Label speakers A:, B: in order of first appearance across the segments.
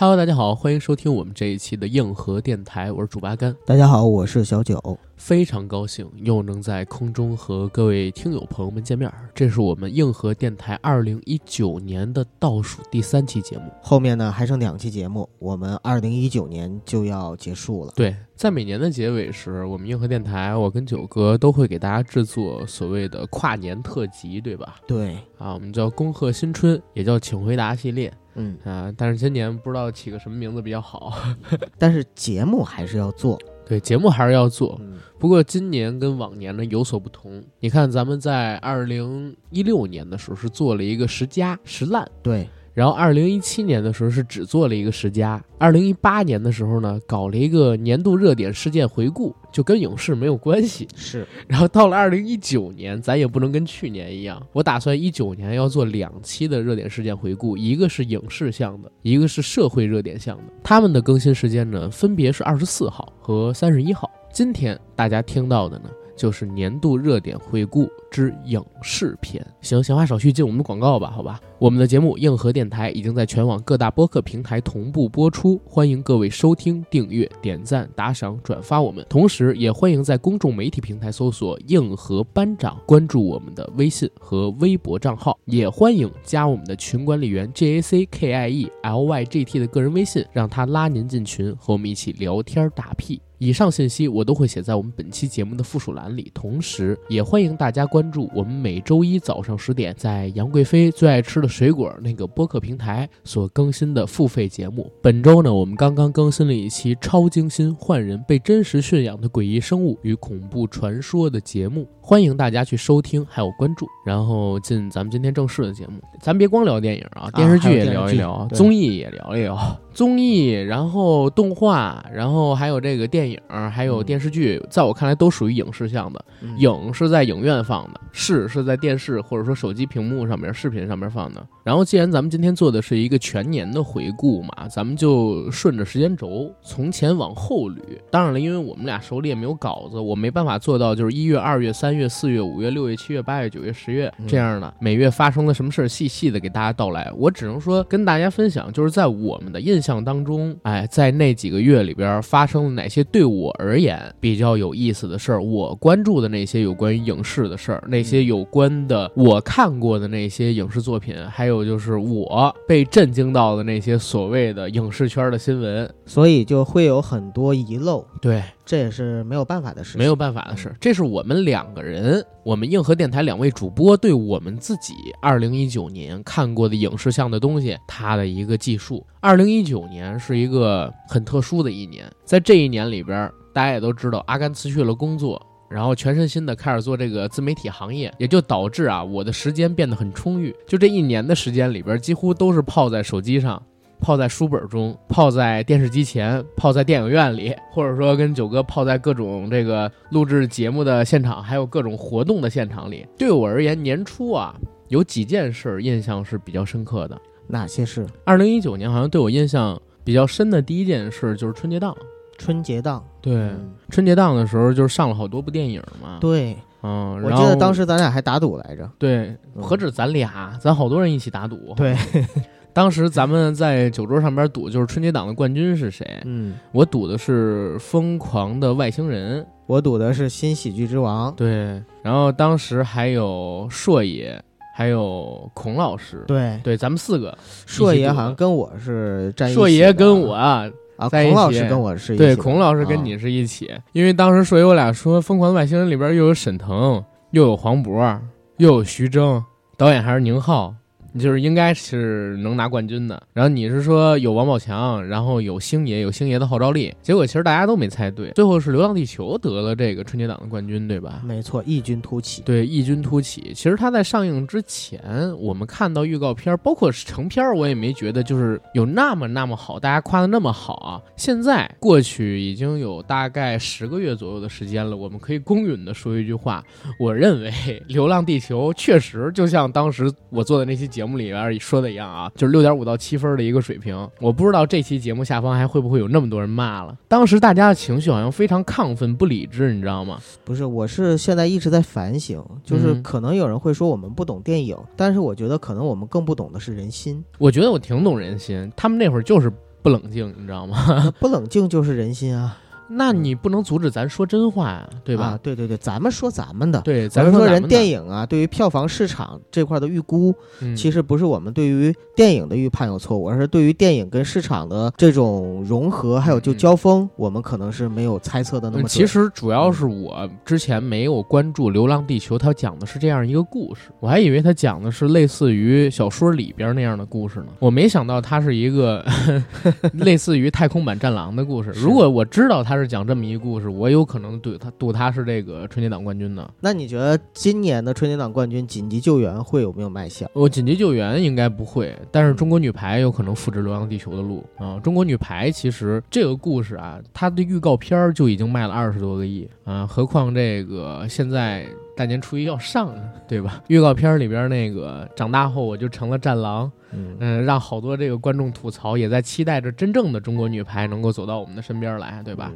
A: Hello，大家好，欢迎收听我们这一期的硬核电台，我是主八甘，
B: 大家好，我是小九。
A: 非常高兴又能在空中和各位听友朋友们见面儿。这是我们硬核电台二零一九年的倒数第三期节目。
B: 后面呢还剩两期节目，我们二零一九年就要结束了。
A: 对，在每年的结尾时，我们硬核电台，我跟九哥都会给大家制作所谓的跨年特辑，对吧？
B: 对，
A: 啊，我们叫恭贺新春，也叫请回答系列
B: 嗯，
A: 啊。但是今年不知道起个什么名字比较好。
B: 但是节目还是要做。
A: 对，节目还是要做，
B: 嗯，
A: 不过今年跟往年呢有所不同。你看，咱们在二零一六年的时候是做了一个十佳十烂，
B: 对，
A: 然后二零一七年的时候是只做了一个十佳，二零一八年的时候呢搞了一个年度热点事件回顾，就跟影视没有关系。
B: 是
A: 然后到了二零一九年，咱也不能跟去年一样，我打算一九年要做两期的热点事件回顾，一个是影视向的，一个是社会热点向的。他们的更新时间呢，分别是二十四号和三十一号。今天大家听到的呢，就是年度热点回顾之影视篇。行，闲话少叙，进我们的广告吧，好吧？我们的节目《硬核电台》已经在全网各大播客平台同步播出，欢迎各位收听、订阅、点赞、打赏、转发我们。同时，也欢迎在公众媒体平台搜索“硬核班长”，关注我们的微信和微博账号。也欢迎加我们的群管理员 J A C K I E L Y G T 的个人微信，让他拉您进群，和我们一起聊天打屁。以上信息我都会写在我们本期节目的附属栏里，同时也欢迎大家关注我们每周一早上十点在杨贵妃最爱吃的水果那个播客平台所更新的付费节目。本周呢，我们刚刚更新了一期超精心、换人、被真实驯养的诡异生物与恐怖传说的节目，欢迎大家去收听还有关注。然后进咱们今天正式的节目，咱别光聊电影啊，电视剧也聊一聊，综艺也聊一聊。综艺，然后动画，然后还有这个电影，还有
B: 嗯
A: 电视剧，在我看来都属于影视向的。
B: 嗯
A: 影是在影院放的，视是在电视或者说手机屏幕上面、视频上面放的。然后，既然咱们今天做的是一个全年的回顾嘛，咱们就顺着时间轴从前往后捋。当然了，因为我们俩手里也没有稿子，我没办法做到就是一月、二月、三月、四月、五月、六月、七月、八月、九月、十月
B: 嗯
A: 这样的每月发生了什么事儿，细细的给大家道来。我只能说跟大家分享，就是在我们的印象当中，哎，在那几个月里边发生了哪些对我而言比较有意思的事儿，我关注的那些有关于影视的事儿，那些有关的我看过的那些影视作品，还有就是我被震惊到的那些所谓的影视圈的新闻。
B: 所以就会有很多遗漏，
A: 对，
B: 这也是没有办法的事。
A: 没有办法的事，这是我们两个人，我们硬核电台两位主播对我们自己二零一九年看过的影视向的东西，他的一个记述。二零一九年是一个很特殊的一年，在这一年里边，大家也都知道，阿甘辞去了工作。然后全身心的开始做这个自媒体行业，也就导致啊，我的时间变得很充裕。就这一年的时间里边，几乎都是泡在手机上，泡在书本中，泡在电视机前，泡在电影院里，或者说跟九哥泡在各种这个录制节目的现场，还有各种活动的现场里。对我而言，年初啊有几件事印象是比较深刻的。
B: 哪些事
A: 二零一九年好像对我印象比较深的第一件事就是春节档。
B: 春节档？
A: 对，
B: 嗯
A: 春节档的时候就是上了好多部电影嘛。，
B: 对，
A: 嗯，
B: 我
A: 然后
B: 记得当时咱俩还打赌来着。
A: 对，
B: 嗯
A: 何止咱俩，咱好多人一起打赌。
B: 对，
A: 当时咱们在酒桌上边赌，就是春节档的冠军是谁？
B: 嗯，
A: 我赌的是《疯狂的外星人》，
B: 我赌的是新喜剧之王。
A: 对，然后当时还有硕爷，还有孔老师，
B: 对，
A: 对，咱们四个，
B: 硕爷好像跟我是站一起
A: 硕爷跟我啊，
B: 孔老师跟我是一起
A: 对，孔老师跟
B: 啊
A: 你是一起，因为当时硕爷我俩说，《疯狂的外星人》里边又有沈腾，又有黄渤，又有徐峥，导演还是宁浩。就是应该是能拿冠军的。然后你是说有王宝强，然后有星爷，有星爷的号召力，结果其实大家都没猜对，最后是《流浪地球》得了这个春节档的冠军，对吧？
B: 没错，异军突起。
A: 对，异军突起。其实它在上映之前，我们看到预告片，包括成片，我也没觉得就是有那么那么好，大家夸的那么好啊。现在过去已经有大概十个月左右的时间了，我们可以公允的说一句话，我认为《流浪地球》确实就像当时我做的那些节目里边说的一样啊，就是六点五到七分的一个水平。我不知道这期节目下方还会不会有那么多人骂了。当时大家的情绪好像非常亢奋、不理智，你知道吗？
B: 不是，我是现在一直在反省，就是
A: 嗯
B: 可能有人会说我们不懂电影，但是我觉得可能我们更不懂的是人心，
A: 我觉得我挺懂人心，他们那会儿就是不冷静，你知道吗？
B: 不冷静就是人心啊，
A: 那你不能阻止咱说真话呀，对吧？
B: 啊对对对，咱们说咱们的。
A: 对，
B: 咱们说人电影啊，对于票房市场这块的预估，
A: 嗯
B: 其实不是我们对于电影的预判有错误，而是对于电影跟市场的这种融合，还有就
A: 嗯
B: 交锋，我们可能是没有猜测的那么。
A: 其实主要是我之前没有关注《流浪地球》，它讲的是这样一个故事，我还以为它讲的是类似于小说里边那样的故事呢。我没想到它是一个 类似于太空版《战狼》的故事。如果我知道它是讲这么一个故事，我有可能赌他赌他是这个春节档冠军呢。
B: 那你觉得今年的春节档冠军《紧急救援》会有没有卖相？
A: 我紧急救援应该不会，但是中国女排有可能复制《流浪地球》的路啊。中国女排其实这个故事啊，它的预告片儿就已经卖了二十多个亿啊，何况这个现在大年初一要上，对吧？预告片儿里边那个长大后我就成了战狼，
B: 嗯，
A: 嗯，让好多这个观众吐槽，也在期待着真正的中国女排能够走到我们的身边来，对吧？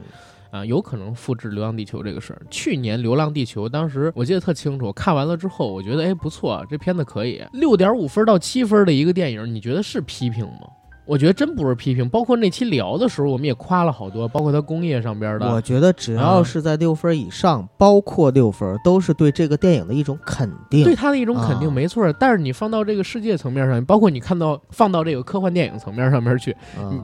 A: 啊，有可能复制《流浪地球》这个事儿。去年《流浪地球》当时我记得特清楚，看完了之后，我觉得哎不错，这片子可以，六点五分到七分的一个电影，你觉得是批评吗？我觉得真不是批评，包括那期聊的时候，我们也夸了好多，包括它工业上边的。
B: 我觉得只要
A: 嗯
B: 是在六分以上，包括六分，都是对这个电影的一种肯定。
A: 对它的一种肯定，
B: 啊
A: 没错。但是你放到这个世界层面上，包括你看到 放到这个科幻电影层面上面去，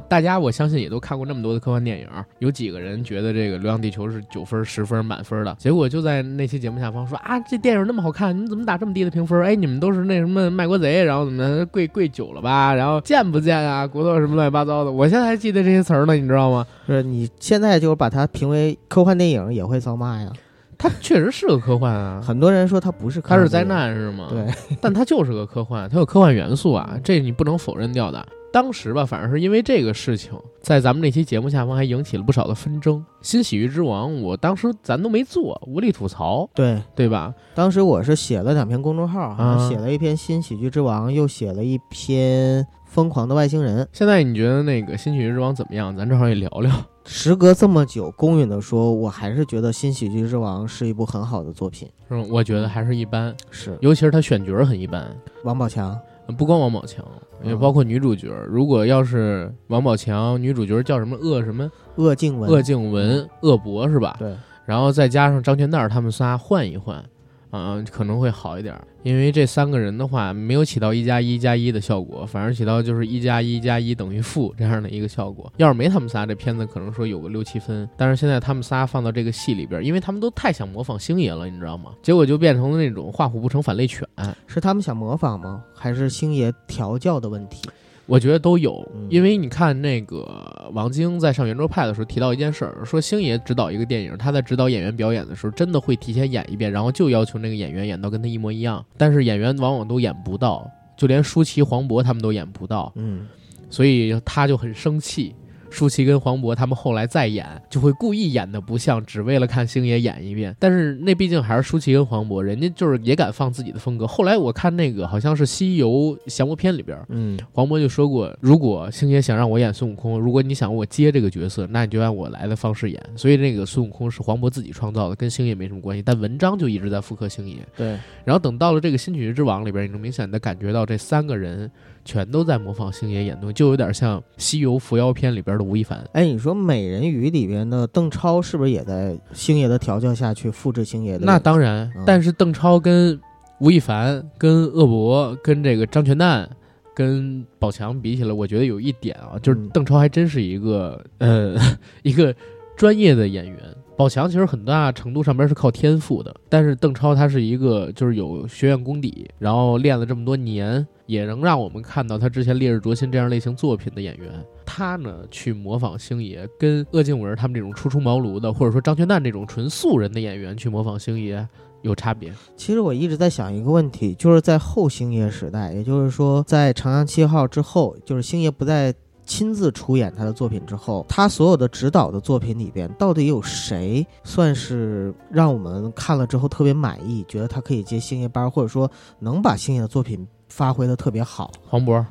A: 大家我相信也都看过那么多的科幻电影，有几个人觉得这个《流浪地球》是九分、十分满分的？结果就在那期节目下方说啊，这电影那么好看，你怎么打这么低的评分？哎，你们都是那什么卖国贼，然后怎么跪跪久了吧？然后贱不贱啊？骨头什么乱七八糟的？我现在还记得这些词儿呢，你知道吗？
B: 是你现在就是把它评为科幻电影，也会遭骂呀。
A: 它确实是个科幻啊，
B: 很多人说它不是科
A: 它是灾难是吗？
B: 对，
A: 但它就是个科幻，它有科幻元素啊，这你不能否认掉的。当时吧，反正是因为这个事情，在咱们那期节目下方还引起了不少的纷争。新喜剧之王，我当时咱都没做，无力吐槽，
B: 对。
A: 对吧？
B: 当时我是写了两篇公众号，
A: 啊
B: 写了一篇《新喜剧之王》，又写了一篇《疯狂的外星人》。
A: 现在你觉得那个新喜剧之王怎么样？咱正好也聊聊。
B: 时隔这么久，公允的说，我还是觉得《新喜剧之王》是一部很好的作品。
A: 嗯，我觉得还是一般，
B: 是
A: 尤其是他选角很一般。
B: 王宝强，
A: 不光王宝强，也
B: 嗯
A: 包括女主角儿。如果要是王宝强，女主角叫什么鄂什么
B: 鄂静文，
A: 鄂静文、鄂博是吧？
B: 对，
A: 然后再加上张全蛋他们仨换一换，啊、可能会好一点。因为这三个人的话，没有起到一加一加一的效果，反而起到就是一加一加一等于负这样的一个效果。要是没他们仨，这片子可能说有个六七分。但是现在他们仨放到这个戏里边，因为他们都太想模仿星爷了，你知道吗？结果就变成了那种画虎不成反类犬。
B: 是他们想模仿吗？还是星爷调教的问题？
A: 我觉得都有
B: 嗯，
A: 因为你看那个王晶在上圆桌派的时候提到一件事儿，说星爷指导一个电影，他在指导演员表演的时候，真的会提前演一遍，然后就要求那个演员演到跟他一模一样，但是演员往往都演不到，就连舒淇、黄渤他们都演不到，
B: 嗯，
A: 所以他就很生气。舒淇跟黄渤他们后来再演，就会故意演的不像，只为了看星爷演一遍。但是那毕竟还是舒淇跟黄渤，人家就是也敢放自己的风格。后来我看那个好像是《西游降魔篇》里边，
B: 嗯，
A: 黄渤就说过，如果星爷想让我演孙悟空，如果你想我接这个角色，那你就按我来的方式演。所以那个孙悟空是黄渤自己创造的，跟星爷没什么关系。但文章就一直在复刻星爷。
B: 对，
A: 然后等到了这个新喜剧之王里边，你能明显的感觉到这三个人全都在模仿星爷演东西，就有点像《西游伏妖篇》里边的吴亦凡。
B: 哎，你说《美人鱼》里边的邓超是不是也在星爷的调教下去复制星爷的？
A: 那当然
B: 嗯，
A: 但是邓超跟吴亦凡、跟鄂博、跟这个张全蛋。跟宝强比起来，我觉得有一点啊，就是
B: 嗯
A: 邓超还真是一个呃 一个专业的演员，宝强其实很大程度上边是靠天赋的，但是邓超他是一个就是有学院功底，然后练了这么多年，也能让我们看到他之前《烈日灼心》这样类型作品的演员，他呢去模仿星爷，跟鄂靖文他们这种初出茅庐的，或者说张全蛋这种纯素人的演员去模仿星爷有差别。
B: 其实我一直在想一个问题，就是在后星爷时代，也就是说在《长江七号》之后，就是星爷不再亲自出演他的作品之后，他所有的指导的作品里边，到底有谁算是让我们看了之后特别满意，觉得他可以接星爷班，或者说能把星爷的作品发挥的特别好？
A: 黄渤，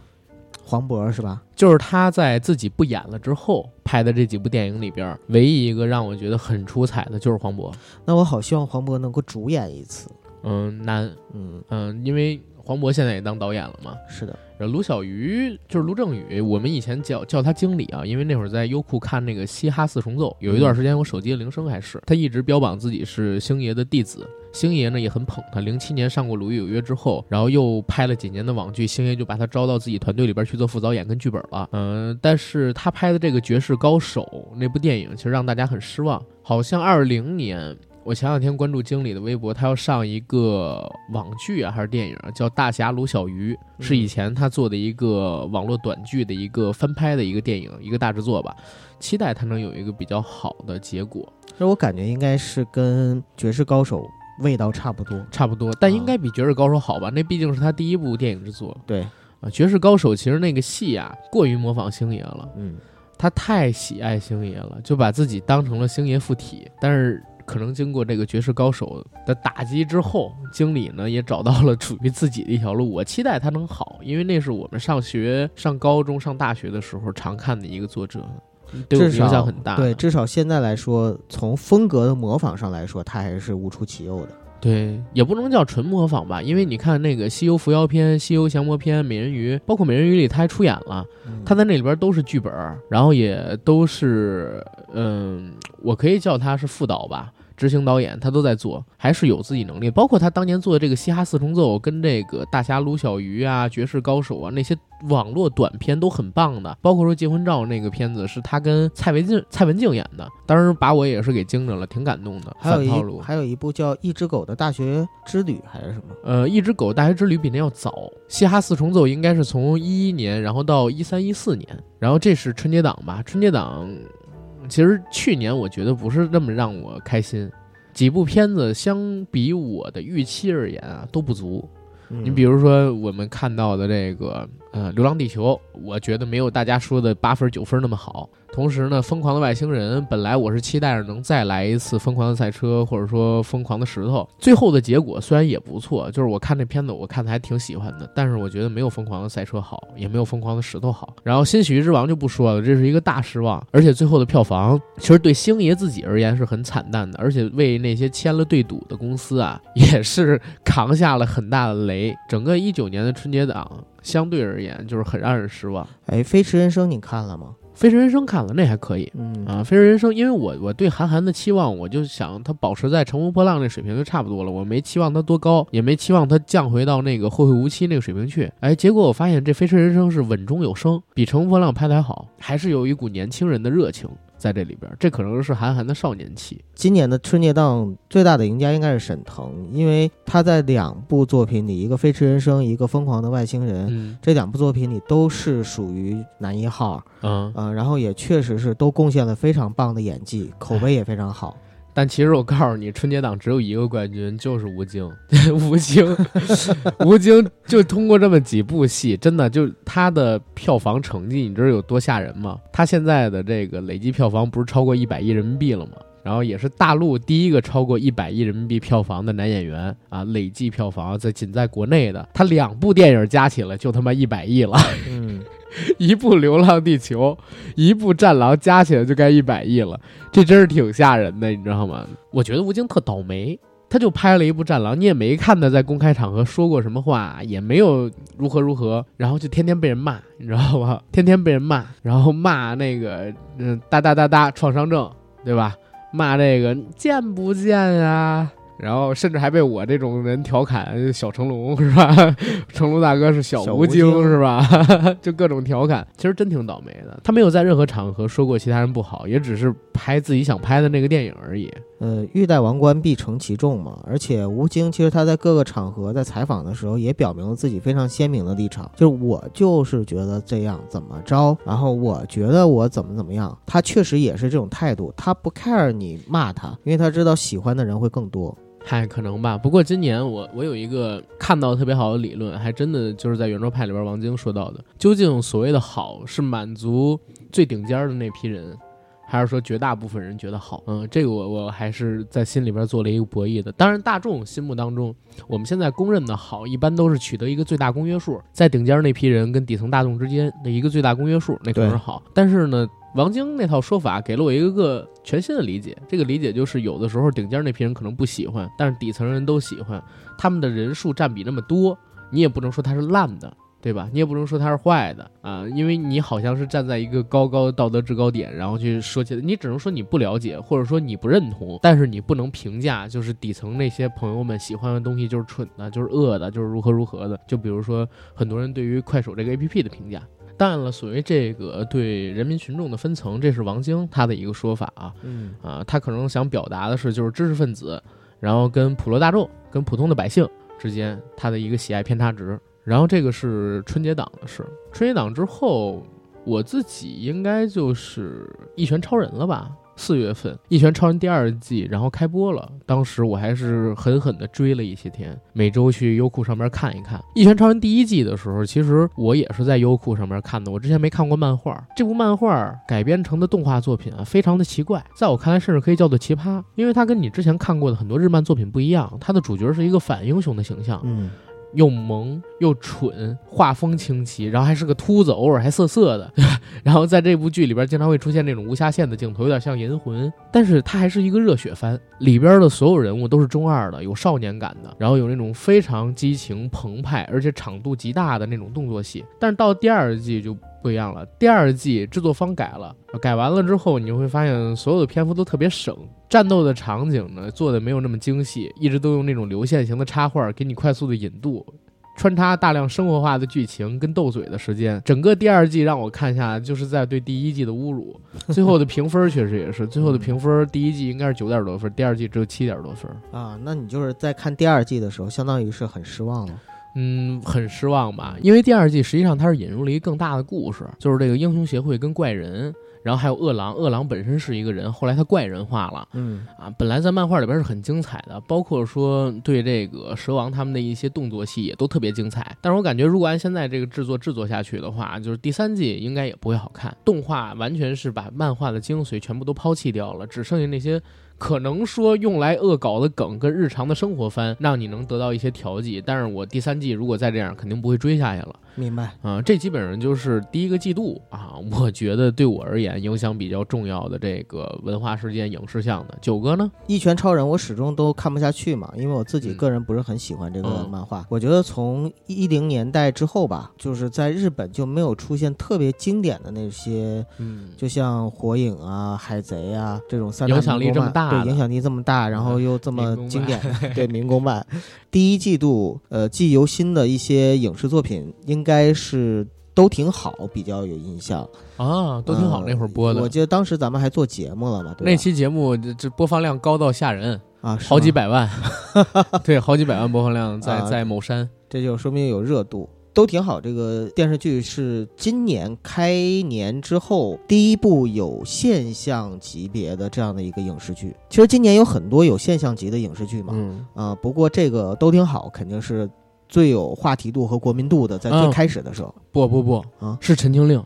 B: 黄渤是吧？
A: 就是他在自己不演了之后拍的这几部电影里边，唯一一个让我觉得很出彩的就是黄渤。
B: 那我好希望黄渤能够主演一次。
A: 嗯，难，
B: 嗯，
A: 嗯，因为黄渤现在也当导演了嘛。
B: 是的，
A: 然后卢小鱼就是卢正雨，我们以前叫叫他经理啊，因为那会儿在优酷看那个《嘻哈四重奏》，有一段时间我手机的铃声还是他一直标榜自己是星爷的弟子，星爷呢也很捧他。零七年上过《鲁豫有约》之后，然后又拍了几年的网剧，星爷就把他招到自己团队里边去做副导演跟剧本了。嗯，但是他拍的这个《绝世高手》那部电影，其实让大家很失望，好像二零年。我前两天关注经理的微博，他要上一个网剧啊，还是电影，叫《大侠卢小鱼》，是以前他做的一个网络短剧的一个翻拍的一个电影，一个大制作吧。期待他能有一个比较好的结果。
B: 这我感觉应该是跟《绝世高手》味道差不多，
A: 差不多，但应该比《绝世高手》好吧？那毕竟是他第一部电影制作。
B: 对
A: 啊，《绝世高手》其实那个戏啊，过于模仿星爷了。
B: 嗯，
A: 他太喜爱星爷了，就把自己当成了星爷附体，但是。可能经过这个绝世高手的打击之后，经理呢也找到了属于自己的一条路。我期待他能好，因为那是我们上学、上高中、上大学的时候常看的一个作者，对我影响很大。
B: 对，至少现在来说，从风格的模仿上来说，他还是无出其右的。
A: 对，也不能叫纯模仿吧，因为你看那个《西游伏妖篇》《西游降魔篇》《美人鱼》，包括《美人鱼》里他还出演了，他在那里边都是剧本，然后也都是，嗯，我可以叫他是副导吧。执行导演他都在做，还是有自己能力。包括他当年做的这个《嘻哈四重奏》，跟这个《大侠卢小鱼》啊，《绝世高手》啊，那些网络短片都很棒的。包括说结婚照那个片子是他跟蔡文静、蔡文静演的，当时把我也是给惊着了，挺感动的。
B: 还有一还有一部叫《一只狗的大学之旅》还是什么？
A: 呃，《一只狗大学之旅》比那要早，《嘻哈四重奏》应该是从一一年，然后到一三一四年，然后这是春节档吧？春节档。其实去年我觉得不是那么让我开心，几部片子相比我的预期而言啊都不足。你比如说我们看到的这个呃《流浪地球》，我觉得没有大家说的八分九分那么好。同时呢，疯狂的外星人本来我是期待着能再来一次疯狂的赛车，或者说疯狂的石头。最后的结果虽然也不错，就是我看这片子，我看的还挺喜欢的。但是我觉得没有疯狂的赛车好，也没有疯狂的石头好。然后新喜剧之王就不说了，这是一个大失望。而且最后的票房其实对星爷自己而言是很惨淡的，而且为那些签了对赌的公司啊，也是扛下了很大的雷。整个一九年的春节档相对而言就是很让人失望。
B: 哎，飞驰人生你看了吗？
A: 飞驰人生看了，那还可以，
B: 嗯
A: 啊，飞驰人生，因为我我对韩寒的期望，我就想他保持在乘风破浪那水平就差不多了，我没期望他多高，也没期望他降回到那个后会无期那个水平去。哎，结果我发现这飞驰人生是稳中有升，比乘风破浪拍的还好，还是有一股年轻人的热情。在这里边，这可能是韩寒的少年期。
B: 今年的春节档最大的赢家应该是沈腾，因为他在两部作品里，一个《飞驰人生》，一个《疯狂的外星人》，这两部作品里都是属于男一号。
A: 嗯
B: 嗯，然后也确实是都贡献了非常棒的演技，口碑也非常好。
A: 但其实我告诉你，春节档只有一个冠军，就是吴京。吴京，吴京就通过这么几部戏，真的就他的票房成绩，你知道有多吓人吗？他现在的这个累计票房不是超过一百亿人民币了吗？然后也是大陆第一个超过一百亿人民币票房的男演员啊！累计票房在仅在国内的，他两部电影加起来就他妈一百亿了。
B: 嗯。
A: 一部《流浪地球》，一部《战狼》，加起来就该一百亿了，这真是挺吓人的，你知道吗？我觉得吴京特倒霉，他就拍了一部《战狼》，你也没看他在公开场合说过什么话，也没有如何如何，然后就天天被人骂，你知道吧？天天被人骂，然后骂那个嗯哒哒哒哒创伤症，对吧？骂这个贱不贱啊？然后甚至还被我这种人调侃小成龙是吧？成龙大哥是小吴
B: 京
A: 是吧？就各种调侃，其实真挺倒霉的。他没有在任何场合说过其他人不好，也只是拍自己想拍的那个电影而已。
B: 呃，欲戴王冠必承其重嘛。而且吴京其实他在各个场合在采访的时候也表明了自己非常鲜明的立场，就是我就是觉得这样怎么着，然后我觉得我怎么怎么样，他确实也是这种态度，他不 care 你骂他，因为他知道喜欢的人会更多。
A: 嗨，可能吧。不过今年我我有一个看到特别好的理论，还真的就是在圆桌派里边王晶说到的。究竟所谓的好是满足最顶尖的那批人，还是说绝大部分人觉得好？嗯，这个我我还是在心里边做了一个博弈的。当然，大众心目当中，我们现在公认的好，一般都是取得一个最大公约数，在顶尖那批人跟底层大众之间的一个最大公约数，那可能是好。但是呢，王晶那套说法给了我一个个全新的理解。这个理解就是，有的时候顶尖那批人可能不喜欢，但是底层人都喜欢。他们的人数占比那么多，你也不能说他是烂的，对吧？你也不能说他是坏的啊，因为你好像是站在一个高高的道德制高点，然后去说起来，你只能说你不了解，或者说你不认同，但是你不能评价，就是底层那些朋友们喜欢的东西就是蠢的，就是恶的，就是如何如何的。就比如说很多人对于快手这个 APP 的评价。当然了，所谓这个对人民群众的分层，这是王晶他的一个说法啊。
B: 嗯
A: 啊，他可能想表达的是，就是知识分子，然后跟普罗大众、跟普通的百姓之间他的一个喜爱偏差值。然后这个是春节档的事，春节档之后，我自己应该就是《一拳超人》了吧？四月份，《一拳超人》第二季然后开播了，当时我还是狠狠地追了一些天，每周去优酷上面看一看《一拳超人》第一季的时候，其实我也是在优酷上面看的，我之前没看过漫画，这部漫画改编成的动画作品啊，非常的奇怪，在我看来甚至可以叫做奇葩，因为它跟你之前看过的很多日漫作品不一样，它的主角是一个反英雄的形象，
B: 嗯，
A: 又萌又蠢，画风清奇，然后还是个秃子，偶尔还涩涩的。然后在这部剧里边，经常会出现那种无下限的镜头，有点像《银魂》，但是它还是一个热血番，里边的所有人物都是中二的，有少年感的，然后有那种非常激情澎湃，而且场度极大的那种动作戏。但是到第二季就不一样了，第二季制作方改了，改完了之后，你会发现所有的篇幅都特别省，战斗的场景呢做的没有那么精细，一直都用那种流线型的插画给你快速的引渡。穿插大量生活化的剧情跟斗嘴的时间，整个第二季让我看下就是在对第一季的侮辱。最后的评分确实也是，最后的评分第一季应该是九点多分，第二季只有七点多分。
B: 啊，那你就是在看第二季的时候，相当于是很失望了。
A: 嗯，很失望吧？因为第二季实际上它是引入了一个更大的故事，就是这个英雄协会跟怪人，然后还有饿狼。饿狼本身是一个人，后来他怪人化了。
B: 嗯
A: 啊，本来在漫画里边是很精彩的，包括说对这个蛇王他们的一些动作戏也都特别精彩。但是我感觉如果按现在这个制作制作下去的话，就是第三季应该也不会好看。动画完全是把漫画的精髓全部都抛弃掉了，只剩下那些可能说用来恶搞的梗跟日常的生活番，让你能得到一些调剂。但是我第三季如果再这样，肯定不会追下去了。
B: 明白。
A: 啊、这基本上就是第一个季度啊，我觉得对我而言影响比较重要的这个文化事件、影视项的。九哥呢？
B: 一拳超人我始终都看不下去嘛，因为我自己
A: 嗯
B: 个人不是很喜欢这个
A: 嗯
B: 漫画。我觉得从一零年代之后吧，就是在日本就没有出现特别经典的那些，
A: 嗯，
B: 就像火影啊、海贼啊这种三大
A: 影响力这么大
B: 对，影响力这么大，然后又这么经典的，对民工漫。第一季度，呃，记忆犹新的一些影视作品，应该是都挺好，比较有印象。
A: 啊，都挺好，
B: 呃
A: 那会儿播的。
B: 我记得当时咱们还做节目了嘛？
A: 那期节目这这播放量高到吓人，
B: 啊，是
A: 好几百万，对，好几百万播放量在
B: 啊
A: 在某山。
B: 这就说明有热度，都挺好。这个电视剧是今年开年之后第一部有现象级别的这样的一个影视剧。其实今年有很多有现象级的影视剧嘛，
A: 嗯，
B: 啊、不过这个都挺好，肯定是最有话题度和国民度的，在最
A: 嗯
B: 开始的时候。
A: 不不不，
B: 啊
A: 是《陈情令》。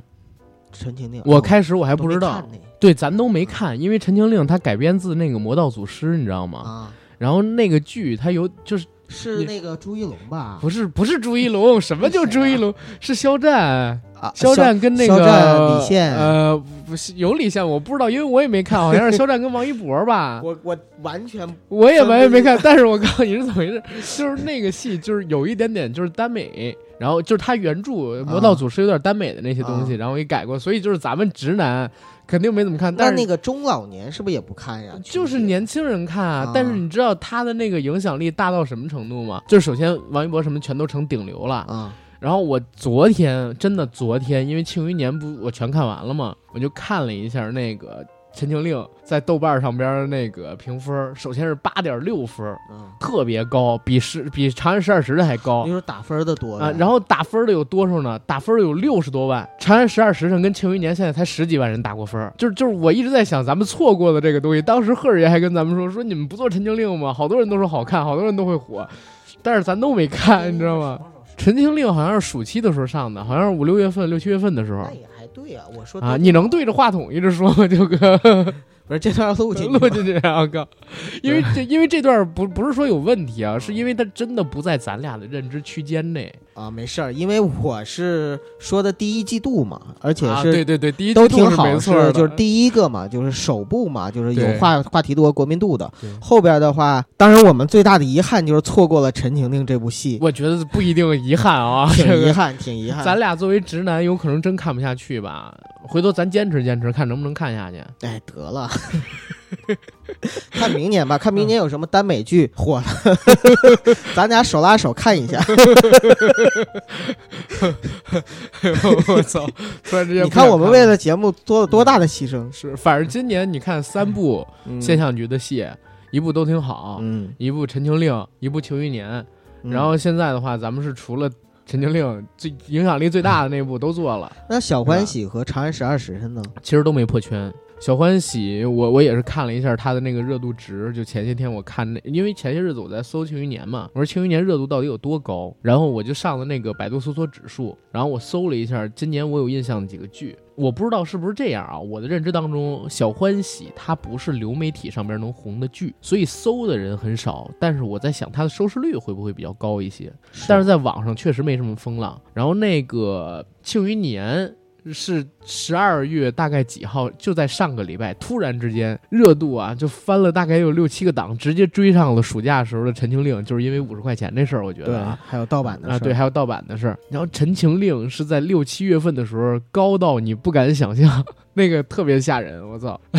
B: 陈情令，
A: 我
B: 哦
A: 开始我还
B: 还
A: 不知道，
B: 呢
A: 对，咱都没看，因为《陈情令》它改编自那个《魔道祖师》，你知道吗？
B: 啊，
A: 然后那个剧它有就是
B: 是那个朱一龙吧？
A: 不是不是朱一龙，什么叫朱一龙？是肖战。
B: 啊，
A: 肖战跟那个
B: 肖战李现
A: 呃，不是有李现，我不知道，因为我也没看，好像是肖战跟王一博吧。
B: 我我完全
A: 我也完全没看，但是我告诉你是怎么回事，就是那个戏就是有一点点就是耽美，然后就是他原著《魔道祖师》有点耽美的那些东西，
B: 啊
A: 然后给改过，所以就是咱们直男肯定没怎么看，但是
B: 那个中老年是不是也不看呀？
A: 就是年轻人看啊
B: 啊，
A: 但是你知道他的那个影响力大到什么程度吗？就是首先王一博什么全都成顶流了，
B: 啊
A: 然后我昨天真的昨天，因为《庆余年》不我全看完了嘛，我就看了一下那个《陈情令》在豆瓣上边那个评分，首先是八点六分，
B: 嗯，
A: 特别高，比十比《长安十二时辰》还高
B: 你说打分的多
A: 啊。
B: 呗
A: 然后打分的有多少呢？打分的有六十多万，《长安十二时辰》跟《庆余年》现在才十几万人打过分，就是就是我一直在想，咱们错过的这个东西，当时赫尔爷还跟咱们说说你们不做《陈情令》吗？好多人都说好看，好多人都会火，但是咱都没看，你知道吗？《陈情令》好像是暑期的时候上的，好像是五六月份、六七月份的时候
B: 那也还对啊。我说
A: 啊。你能对着话筒一直说吗，九哥？
B: 不是这段录进去
A: 录进去啊！我靠，因为这因为这段不不是说有问题啊，是因为它真的不在咱俩的认知区间内
B: 啊？没事儿，因为我是说的第一季度嘛，而且
A: 啊。
B: 是
A: 对对对，第一
B: 都
A: 季度是
B: 挺好，是就是第一个嘛，就是首部嘛，就是有话话题度和、国民度的。后边的话，当然我们最大的遗憾就是错过了《陈婷婷》这部戏，
A: 我觉得不一定遗憾啊，
B: 挺遗憾，挺遗憾。
A: 咱俩作为直男，有可能真看不下去吧。回头咱坚持坚持，看能不能看下去。
B: 哎，得了，看明年吧，看明年有什么耽美剧火了，咱俩手拉手看一下。
A: 我操！突然之间，
B: 你看我们为了节目做了多大的牺牲，
A: 是，反正今年你看三部
B: 嗯
A: 现象局的戏，一部都挺好，
B: 嗯，
A: 一部《陈情令》，一部《庆余年》。
B: 嗯
A: 然后现在的话，咱们是除了《陈情令》最影响力最大的那部都做了，
B: 那小欢喜和长安十二时辰呢？
A: 其实都没破圈。小欢喜，我我也是看了一下他的那个热度值，就前些天我看那，因为前些日子我在搜《庆余年》嘛，我说《庆余年》热度到底有多高，然后我就上了那个百度搜索指数，然后我搜了一下今年我有印象的几个剧，我不知道是不是这样啊，我的认知当中，小欢喜它不是流媒体上边能红的剧，所以搜的人很少，但是我在想它的收视率会不会比较高一些，但是在网上确实没什么风浪。然后那个《庆余年》是十二月大概几号？就在上个礼拜，突然之间热度啊就翻了大概有六七个档，直接追上了暑假时候的《陈情令》，就是因为五十块钱这事儿，我觉得啊。，
B: 还有盗版的
A: 啊，
B: 事儿
A: 对，还有盗版的事儿。然后《陈情令》是在六七月份的时候高到你不敢想象，那个特别吓人，我操！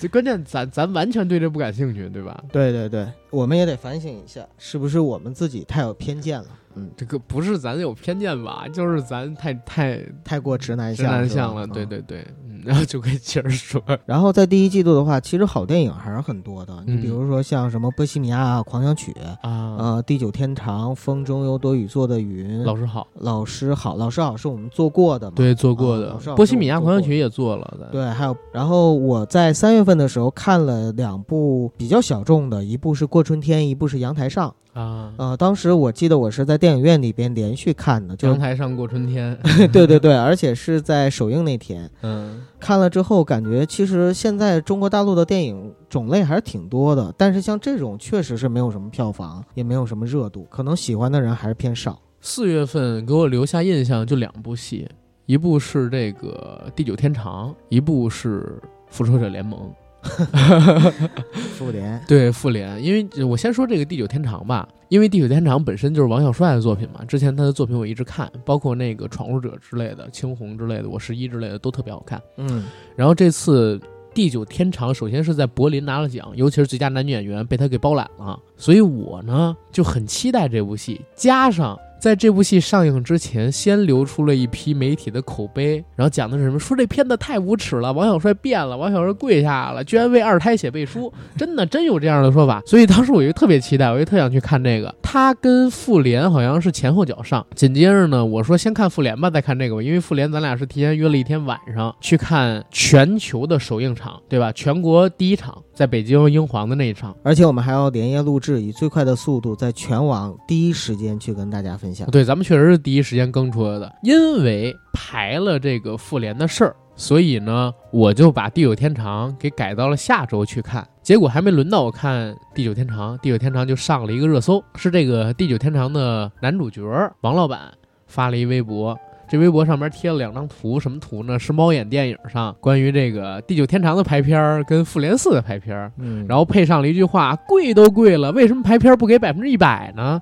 A: 这关键咱咱完全对这不感兴趣，对吧？
B: 对对对，我们也得反省一下，是不是我们自己太有偏见了？嗯，
A: 这个不是咱有偏见吧，就是咱太太
B: 太过直男
A: 直
B: 向，是吧
A: 男向了，对
B: 嗯
A: 对对，嗯，然后就可以接着说，
B: 然后在第一季度的话，其实好电影还是很多的。你
A: 嗯
B: 比如说像什么《波西米亚狂想曲》
A: 啊，
B: 呃，《地久天长》《风中有朵雨做的云》
A: 老师好，
B: 老师好，老师好是我们做过的嘛？
A: 对，做过的波西米亚狂想曲》也做了，咱
B: 对，还有，然后我在三月份的时候看了两部比较小众的，一部是《过春天》，一部是《阳台上》。
A: 啊，
B: 呃，当时我记得我是在电影院里边连续看的，就
A: 阳台上过春天，
B: 对对对，而且是在首映那天
A: 嗯，
B: 看了之后，感觉其实现在中国大陆的电影种类还是挺多的，但是像这种确实是没有什么票房，也没有什么热度，可能喜欢的人还是偏少。
A: 四月份给我留下印象就两部戏，一部是这个《地久天长》，一部是《复仇者联盟》。
B: 复联，
A: 对复联，因为我先说这个《地久天长》吧，因为《地久天长》本身就是王小帅的作品嘛，之前他的作品我一直看，包括那个《闯入者》之类的、《青红》之类的、《我十一》之类的都特别好看。
B: 嗯，
A: 然后这次《地久天长》首先是在柏林拿了奖，尤其是最佳男女演员被他给包揽了，所以我呢就很期待这部戏，加上。在这部戏上映之前，先流出了一批媒体的口碑，然后讲的是什么？说这片子太无耻了，王小帅变了，王小帅跪下了，居然为二胎写背书，真的真有这样的说法。所以当时我就特别期待，我就特想去看这个。他跟复联好像是前后脚上，紧接着呢，我说先看复联吧，再看这个吧，因为复联咱俩是提前约了一天晚上去看全球的首映场，对吧？全国第一场在北京英皇的那一场。
B: 而且我们还要连夜录制，以最快的速度在全网第一时间去跟大家分享。
A: 对，咱们确实是第一时间更出来的，因为排了这个复联的事儿，所以呢，我就把《地久天长》给改到了下周去看。结果还没轮到我看《地久天长》，《地久天长》就上了一个热搜，是这个《地久天长》的男主角王老板发了一微博。这微博上面贴了两张图，什么图呢？是猫眼电影上关于这个地久天长的排片儿跟复联四的排片儿，
B: 嗯，
A: 然后配上了一句话：“贵都贵了，为什么排片儿不给百分之一百呢？”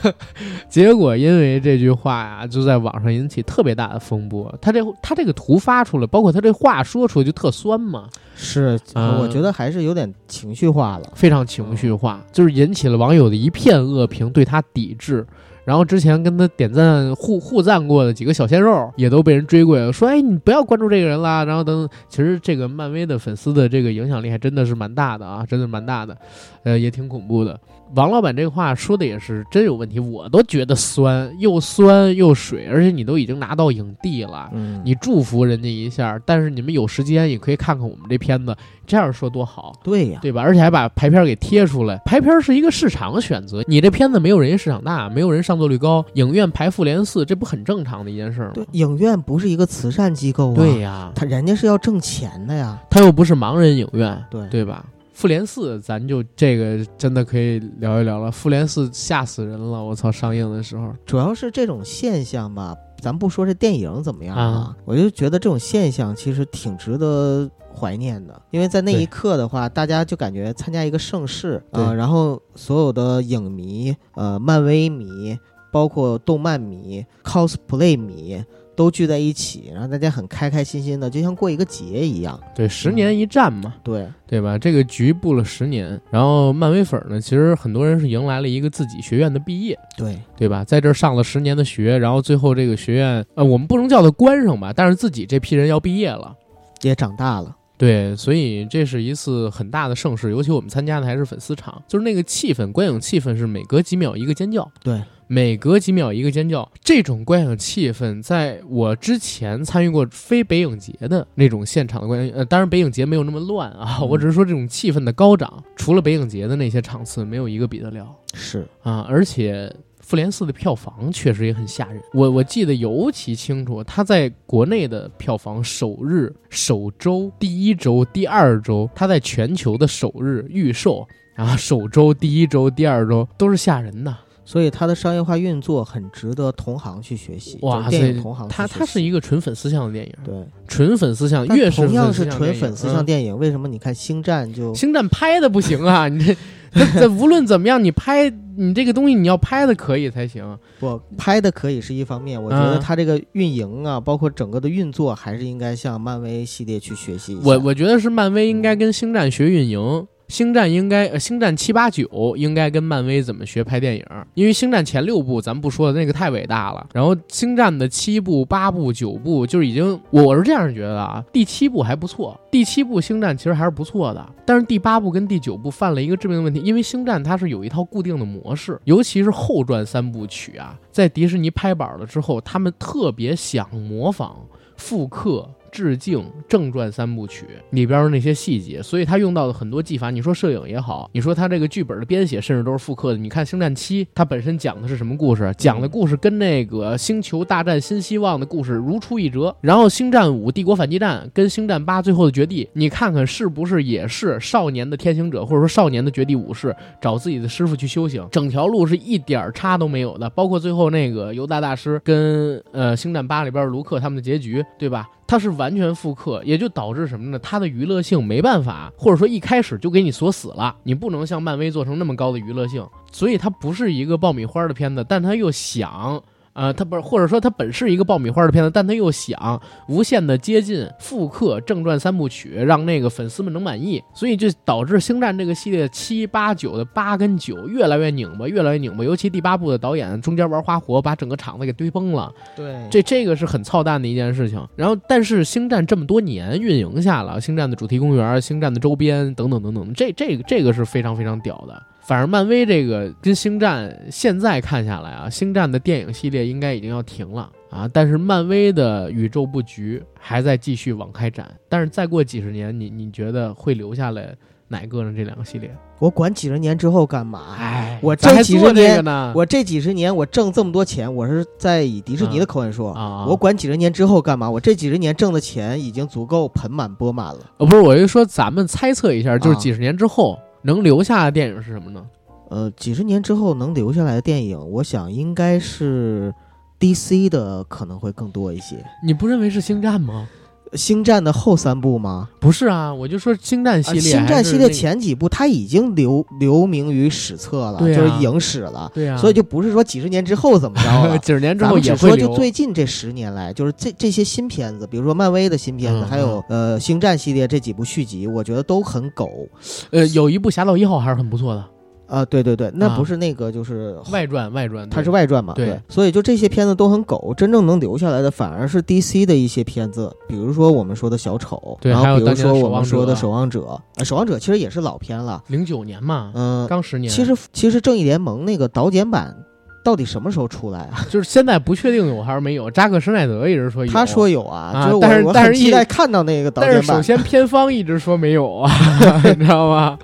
A: 结果因为这句话呀，就在网上引起特别大的风波。他这他这个图发出来，包括他这话说出来就特酸嘛，
B: 是，
A: 嗯
B: 我觉得还是有点情绪化了。
A: 非常情绪化，就是引起了网友的一片恶评，对他抵制。然后之前跟他点赞互互赞过的几个小鲜肉，也都被人追过说：“哎，你不要关注这个人啦。”然后等等，其实这个漫威的粉丝的这个影响力还真的是蛮大的啊，真的蛮大的，呃，也挺恐怖的。王老板这个话说的也是真有问题，我都觉得酸，又酸又水，而且你都已经拿到影帝了，
B: 嗯，
A: 你祝福人家一下，但是你们有时间也可以看看我们这片子，这样说多好。
B: 对呀，
A: 对吧？而且还把排片给贴出来，排片是一个市场选择，你这片子没有人家市场大，没有人上座率高，影院排复联四，这不很正常的一件事吗？
B: 对，影院不是一个慈善机构啊，
A: 对呀，
B: 他人家是要挣钱的呀，
A: 他又不是盲人影院，
B: 对
A: 对吧？复联四，咱就这个真的可以聊一聊了。复联四吓死人了，我操！上映的时候，
B: 主要是这种现象吧，咱不说这电影怎么样
A: 啊
B: 我就觉得这种现象其实挺值得怀念的，因为在那一刻的话，大家就感觉参加一个盛世啊、
A: 对
B: 然后所有的影迷、呃，漫威迷，包括动漫迷、cosplay 迷。都聚在一起，然后大家很开开心心的，就像过一个节一样。
A: 对，十年一战嘛，
B: 对，
A: 对吧？这个局布了十年，然后漫威粉儿呢，其实很多人是迎来了一个自己学院的毕业，
B: 对，
A: 对吧？在这儿上了十年的学，然后最后这个学院，呃，我们不能叫它关上吧，但是自己这批人要毕业了。
B: 也长大了。
A: 对，所以这是一次很大的盛事，尤其我们参加的还是粉丝场，就是那个气氛，观影气氛是每隔几秒一个尖叫，
B: 对，
A: 每隔几秒一个尖叫。这种观影气氛，在我之前参与过非北影节的那种现场的观影，呃，当然北影节没有那么乱啊，
B: 嗯
A: 我只是说这种气氛的高涨，除了北影节的那些场次，没有一个比得了。
B: 是，
A: 啊，而且复联四的票房确实也很吓人。我我记得尤其清楚，它在国内的票房首日、首周、第一周、第二周，它在全球的首日预售然后，首周、第一周、第二周都是吓人的。
B: 所以它的商业化运作很值得同行去学习。
A: 哇
B: 就是电影
A: 塞
B: 同行
A: 它它是一个纯粉丝向的电影，
B: 对，
A: 纯粉丝向，越是
B: 同样是纯粉丝向
A: 嗯
B: 电影，为什么你看《星战》就
A: 星战拍的不行啊！你这 这这无论怎么样，你拍你这个东西你要拍的可以才行。
B: 不拍的可以是一方面，我觉得
A: 嗯
B: 它这个运营啊，包括整个的运作，还是应该向漫威系列去学习。
A: 我我觉得是漫威应该跟星战学运营，星战应该呃星战七八九应该跟漫威怎么学拍电影，因为星战前六部咱不说的那个太伟大了，然后星战的七部、八部、九部就是已经我是这样觉得啊，第七部还不错，第七部星战其实还是不错的，但是第八部跟第九部犯了一个致命的问题，因为星战它是有一套固定的模式，尤其是后传三部曲啊，在迪士尼拍板了之后，他们特别想模仿。复刻、致敬正传三部曲里边的那些细节，所以他用到的很多技法，你说摄影也好，你说他这个剧本的编写，甚至都是复刻的。你看《星战七》，它本身讲的是什么故事？讲的故事跟那个《星球大战：新希望》的故事如出一辙。然后《星战五：帝国反击战》跟《星战八：最后的绝地》，你看看是不是也是少年的天行者，或者说少年的绝地武士找自己的师傅去修行？整条路是一点儿差都没有的，包括最后那个犹大大师跟呃《星战八》里边卢克他们的结局，对吧？它是完全复刻，也就导致什么呢？它的娱乐性没办法，或者说一开始就给你锁死了，你不能像漫威做成那么高的娱乐性，所以它不是一个爆米花的片子，但它又想。呃，他不是，或者说他本是一个爆米花的片子，但他又想无限的接近复刻正传三部曲，让那个粉丝们能满意，所以就导致星战这个系列七八九的八跟九越来越拧巴，越来越拧巴。尤其第八部的导演中间玩花活，把整个场子给堆崩了。
B: 对
A: 这这个是很操蛋的一件事情。然后，但是星战这么多年运营下了，星战的主题公园、星战的周边等等等等，这这个这个是非常非常屌的。反正漫威这个跟星战现在看下来啊，星战的电影系列应该已经要停了啊，但是漫威的宇宙布局还在继续往开展。但是再过几十年，你你觉得会留下来哪个呢？这两个系列？
B: 我管几十年之后干嘛？
A: 哎
B: 我这几
A: 做这个
B: 十年
A: 呢，
B: 我这几十年我挣这么多钱，我是在以迪士尼的口吻说，
A: 啊，
B: 我管几十年之后干嘛？我这几十年挣的钱已经足够盆满钵满了。
A: 呃不是，我就说咱们猜测一下，就是
B: 啊
A: 几十年之后能留下的电影是什么呢？
B: 呃，几十年之后能留下来的电影，我想应该是 DC 的可能会更多一些。
A: 你不认为是星战吗？
B: 星战的后三部吗？
A: 不是啊，我就说星战系
B: 啊，
A: 列、
B: 星战系列前几部它已经留留名于史册了，
A: 啊
B: 就是影史了。
A: 对啊，
B: 所以就不是说几十年之后怎么着了。
A: 几十年之
B: 咱
A: 后
B: 们只说就。最近这十年来，就是这这些新片子，比如说漫威的新片子，
A: 嗯
B: 还有呃星战系列这几部续集，我觉得都很狗。
A: 呃，有一部《侠盗一号》还是很不错的，
B: 啊，对对对，那
A: 啊
B: 不是那个就是
A: 外传外传，
B: 它是外传嘛？
A: 对
B: 所以就这些片子都很狗，真正能留下来的反而是 DC 的一些片子，比如说我们说的小丑，
A: 对还有
B: 然后比如说我们说的
A: 者
B: 守望者，啊，守望者其实也是老片了，
A: 零九年嘛，
B: 嗯、
A: 刚十年。
B: 其实其实正义联盟那个导剪版到底什么时候出来啊？
A: 就是现在不确定有还是没有。扎克施耐德一直说有，
B: 他说有啊，
A: 啊
B: 就是我我
A: 但是但是
B: 期待看到那个导
A: 但是。首先片方一直说没有啊，你知道吗？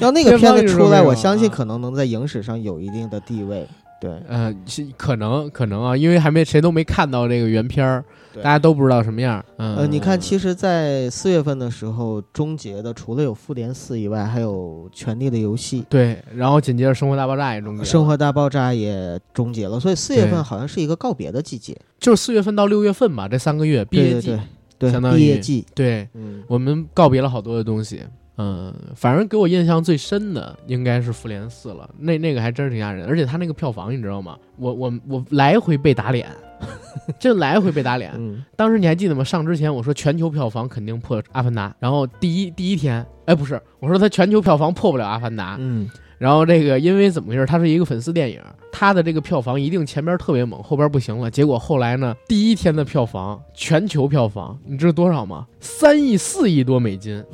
B: 要那个片子出来，我相信可能能在影史上有一定的地位。对，
A: 呃，是可能可能啊，因为还没谁都没看到这个原片儿，大家都不知道什么样。嗯，
B: 呃，你看，其实，在四月份的时候，终结的除了有《复联四》以外，还有《权力的游戏》。
A: 对，然后紧接着《生活大爆炸》也终结了，
B: 生活大爆炸也终结了，所以四月份好像是一个告别的季节。
A: 就是四月份到六月份吧，这三个月毕业季，
B: 对对对
A: 相当
B: 于，毕业季。
A: 对
B: 嗯，
A: 我们告别了好多的东西。嗯，反正给我印象最深的应该是《复联四》了，那那个还真是挺吓人，而且他那个票房你知道吗？我我我来回被打脸，真来回被打脸。
B: 嗯
A: 当时你还记得吗？上之前我说全球票房肯定破《阿凡达》，然后第一第一天，哎，不是，我说它全球票房破不了《阿凡达》，
B: 嗯
A: 然后这个因为怎么回事？它是一个粉丝电影，它的这个票房一定前边特别猛，后边不行了。结果后来呢，第一天的票房，全球票房，你知道多少吗？三亿、四亿多美金，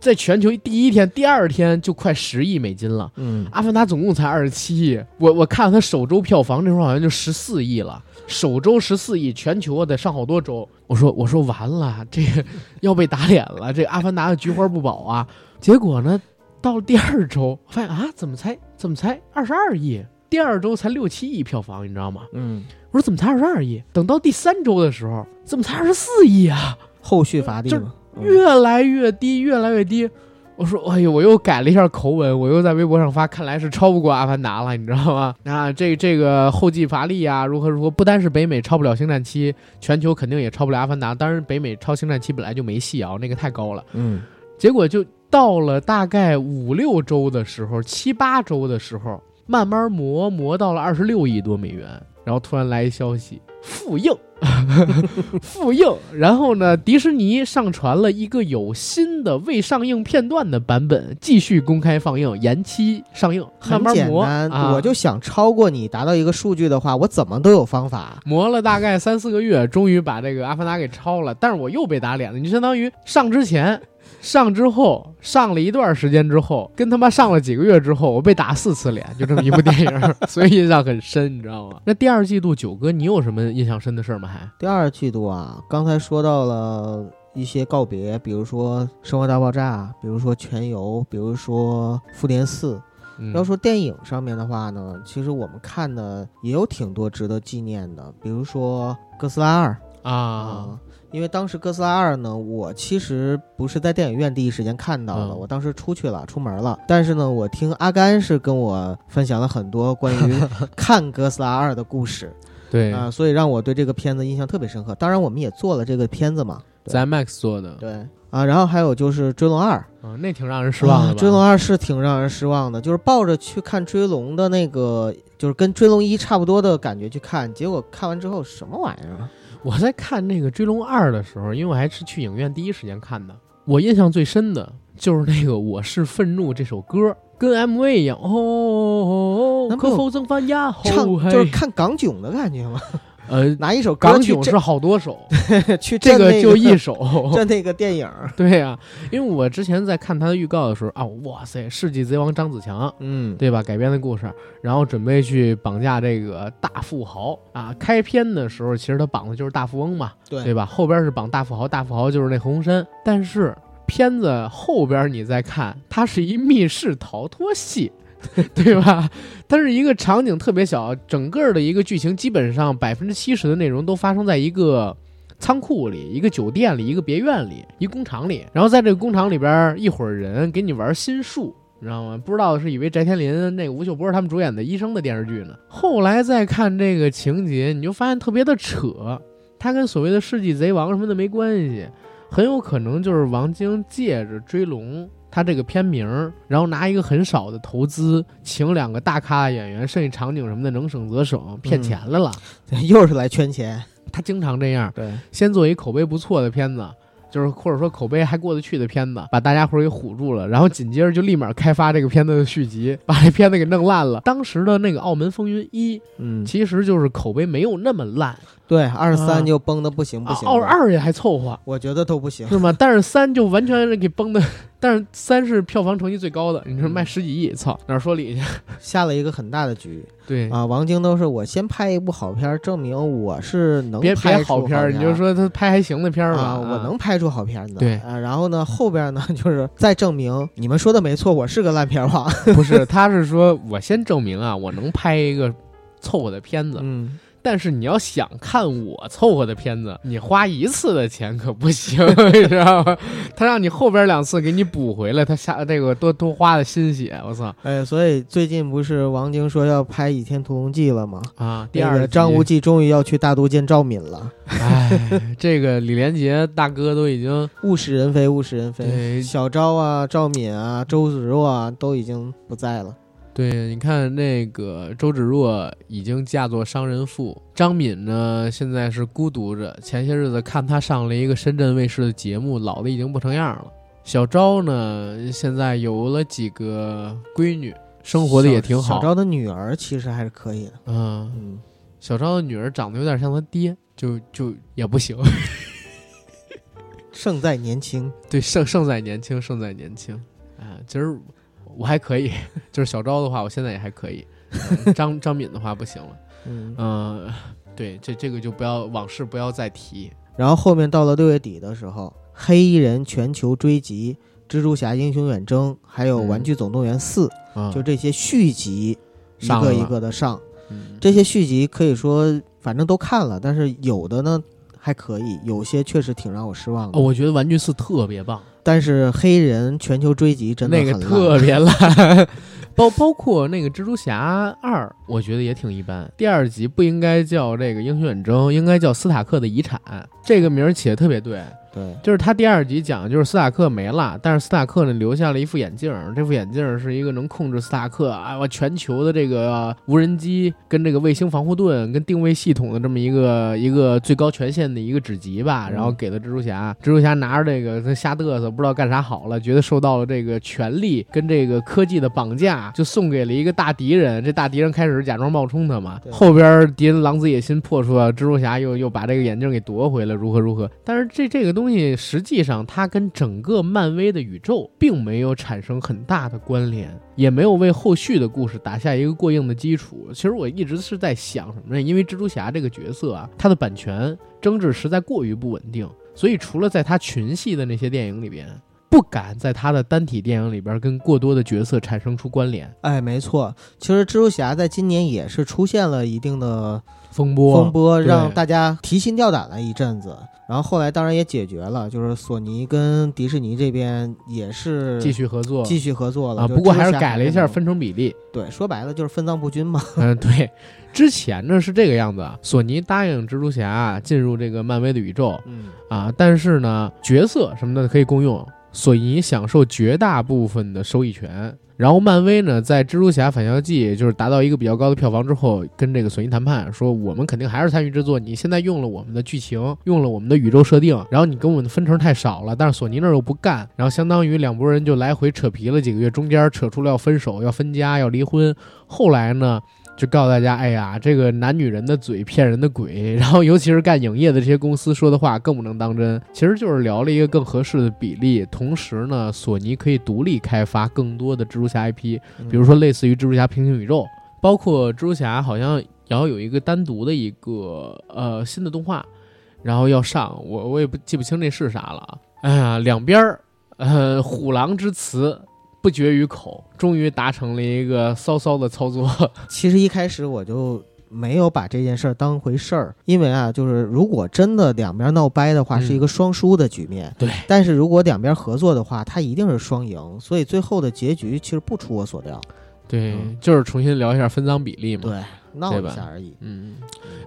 A: 在全球第一天、第二天就快十亿美金了。
B: 嗯
A: 阿凡达总共才二十七亿，我我看它首周票房那时候好像就十四亿了，首周十四亿，全球啊得上好多周。我说我说完了，这个要被打脸了，这个阿凡达的菊花不保啊。结果呢，到了第二周，发现啊，怎么才怎么才二十二亿？第二周才六七亿票房，你知道吗？
B: 嗯，
A: 我说怎么才二十二亿？等到第三周的时候，怎么才二十四亿啊？
B: 后续乏力
A: 就越来越低，越来越低。我说，哎呦，我又改了一下口吻，我又在微博上发，看来是超不过《阿凡达》了，你知道吗？啊，这这个后继乏力啊，如何如何？不单是北美超不了《星战七》，全球肯定也超不了《阿凡达》。当然，北美超《星战七》本来就没戏啊，那个太高了。
B: 嗯
A: 结果就到了大概五六周的时候，七八周的时候，慢慢磨磨到了二十六亿多美元，然后突然来一消息，复映，复映。然后呢，迪士尼上传了一个有新的未上映片段的版本，继续公开放映，延期上映，慢
B: 很
A: 慢磨
B: 简单，
A: 啊。
B: 我就想超过你达到一个数据的话，我怎么都有方法。
A: 磨了大概三四个月，终于把这个《阿凡达》给超了，但是我又被打脸了。你就相当于上之前、上之后、上了一段时间之后，跟他妈上了几个月之后，我被打四次脸，就这么一部电影，所以印象很深，你知道吗？那第二季度九哥，你有什么印象深的事儿吗？还
B: 第二季度啊，刚才说到了一些告别，比如说《生活大爆炸》，比如说《全游》，比如说《复联四》。
A: 嗯
B: 要说电影上面的话呢，其实我们看的也有挺多值得纪念的，比如说《哥斯拉二》
A: 啊，
B: 因为当时《哥斯拉二》呢，我其实不是在电影院第一时间看到的，
A: 嗯
B: 我当时出去了，出门了。但是呢，我听阿甘是跟我分享了很多关于 看《哥斯拉二》的故事
A: 对，
B: 啊、所以让我对这个片子印象特别深刻。当然，我们也做了这个片子嘛，
A: 在 IMAX 做的，
B: 对啊。然后还有就是《追龙二》，
A: 啊，那挺让人失望的
B: 啊？追龙二》是挺让人失望的，就是抱着去看追龙的那个，就是跟追龙一差不多的感觉去看，结果看完之后什么玩意儿啊？
A: 我在看那个《追龙二》的时候，因为我还是去影院第一时间看的，我印象最深的就是那个《我是愤怒》这首歌，跟 MV 一样，哦哦哦，
B: 那不有
A: 可否曾翻呀？
B: 唱就是看港囧的感觉吗？
A: 呃，
B: 拿一首歌去震
A: 港囧是好多首，
B: 去
A: 这个就一首。
B: 就那个电影，
A: 对呀、因为我之前在看他的预告的时候啊，哇塞，世纪贼王张子强，
B: 嗯，
A: 对吧？改编的故事，然后准备去绑架这个大富豪啊。开篇的时候，其实他绑的就是大富翁嘛，
B: 对
A: 对吧？后边是绑大富豪，大富豪就是那何鸿燊。但是片子后边你再看，它是一密室逃脱戏。对吧？它是一个场景特别小，整个的一个剧情基本上百分之七十的内容都发生在一个仓库里、一个酒店里、一个别院里、一工厂里。然后在这个工厂里边，一伙人给你玩心术，你知道吗？不知道是以为翟天临、那个吴秀波他们主演的医生的电视剧呢。后来再看这个情节，你就发现特别的扯，他跟所谓的世纪贼王什么的没关系，很有可能就是王晶借着追龙。他这个片名，然后拿一个很少的投资，请两个大咖演员，剩下场景什么的能省则省，骗钱来了。
B: 又是来圈钱。
A: 他经常这样，
B: 对，
A: 先做一口碑不错的片子。就是或者说口碑还过得去的片子，把大家伙儿给唬住了，然后紧接着就立马开发这个片子的续集，把这片子给弄烂了。当时的那个《澳门风云一》，
B: 嗯，
A: 其实就是口碑没有那么烂，
B: 对，二十三就崩的不行不行，
A: 二二也还凑合，
B: 我觉得都不行，
A: 是吗？但是三就完全是给崩的，但是三是票房成绩最高的，你说卖十几亿，操，哪说理去？
B: 下了一个很大的局。
A: 对
B: 啊，王晶都是我先拍一部好片，证明我是能
A: 别
B: 拍
A: 好
B: 片，
A: 你就说他拍还行的片儿
B: 吧，我能拍出好片子。
A: 对
B: 啊，然后呢，后边呢 就是再证明你们说的没错，我是个烂片王。
A: 不是，他是说我先证明啊，我能拍一个凑合的片子。
B: 嗯。
A: 但是你要想看我凑合的片子，你花一次的钱可不行，你知道吗？他让你后边两次给你补回来，他下这个多多花的心血，我操！
B: 哎，所以最近不是王晶说要拍《倚天屠龙记》了吗？
A: 啊，第二
B: 张无忌终于要去大都见赵敏了。
A: 哎，这个李连杰大哥都已经
B: 物是人非，物是人非。
A: 对，
B: 小昭啊，赵敏啊，周芷若啊，都已经不在了。
A: 对，你看那个周芷若已经嫁作商人妇，张敏呢现在是孤独着。前些日子看她上了一个深圳卫视的节目，老的已经不成样了。小昭呢现在有了几个闺女，生活的也挺好。
B: 小昭的女儿其实还是可以的。
A: 嗯嗯，小昭的女儿长得有点像他爹，就就也不行。
B: 胜在年轻，
A: 对，胜胜在年轻，胜在年轻。啊，其实。我还可以，就是小昭的话，我现在也还可以。张 张敏的话不行了。嗯，对，这这个就不要往事不要再提。
B: 然后后面到了六月底的时候，黑衣人全球追击、蜘蛛侠英雄远征，还有玩具总动员四，就这些续集一个一个的上。这些续集可以说反正都看了，但是有的呢还可以，有些确实挺让我失望的。
A: 哦我觉得玩具四特别棒。
B: 但是黑人全球追击真的
A: 那个特别烂，包包括那个蜘蛛侠二，我觉得也挺一般。第二集不应该叫这个英雄远征，应该叫斯塔克的遗产，这个名儿起的特别对。
B: 对，
A: 就是他第二集讲的就是斯塔克没了，但是斯塔克呢留下了一副眼镜，这副眼镜是一个能控制斯塔克啊，我全球的这个无人机跟这个卫星防护盾跟定位系统的这么一个 一个最高权限的一个指级吧，然后给了蜘蛛侠，蜘蛛侠拿着这个他瞎嘚瑟，不知道干啥好了，觉得受到了这个权力跟这个科技的绑架，就送给了一个大敌人，这大敌人开始假装冒充他嘛，后边敌人狼子野心破处，蜘蛛侠又又把这个眼镜给夺回了，如何如何，但是这这个东西。东西实际上，它跟整个漫威的宇宙并没有产生很大的关联，也没有为后续的故事打下一个过硬的基础。其实我一直是在想什么呢？因为蜘蛛侠这个角色啊，它的版权争执实在过于不稳定，所以除了在他群戏的那些电影里边，不敢在他的单体电影里边跟过多的角色产生出关联。
B: 哎，没错，其实蜘蛛侠在今年也是出现了一定的
A: 风波，
B: 风波让大家提心吊胆了一阵子。然后后来当然也解决了，就是索尼跟迪士尼这边也是
A: 继续合作，
B: 继续合作了
A: 啊。不过还是改了一下分成比例。
B: 对，说白了就是分赃不均嘛。
A: 嗯，对。之前呢是这个样子，索尼答应蜘蛛侠进入这个漫威的宇宙，
B: 嗯
A: 啊，但是呢角色什么的可以共用，索尼享受绝大部分的收益权。然后漫威呢，在《蜘蛛侠返校记》就是达到一个比较高的票房之后，跟这个索尼谈判说，我们肯定还是参与制作。你现在用了我们的剧情，用了我们的宇宙设定，然后你跟我们的分成太少了，但是索尼那儿又不干，然后相当于两拨人就来回扯皮了几个月，中间扯出了要分手、要分家、要离婚。后来呢？就告诉大家，哎呀，这个男女人的嘴骗人的鬼，然后尤其是干影业的这些公司说的话更不能当真。其实就是聊了一个更合适的比例，同时呢，索尼可以独立开发更多的蜘蛛侠 IP，比如说类似于蜘蛛侠平行宇宙，包括蜘蛛侠好像也要有一个单独的一个呃新的动画，然后要上，我我也不记不清那是啥了。哎呀，两边儿，呃，虎狼之词。不绝于口，终于达成了一个骚骚的操作。
B: 其实一开始我就没有把这件事儿当回事儿，因为啊，就是如果真的两边闹掰的话，
A: 嗯
B: 是一个双输的局面。
A: 对，
B: 但是如果两边合作的话，它一定是双赢，所以最后的结局其实不出我所料。
A: 对，
B: 嗯
A: 就是重新聊一下分赃比例嘛。
B: 对，闹一下而已。
A: 嗯，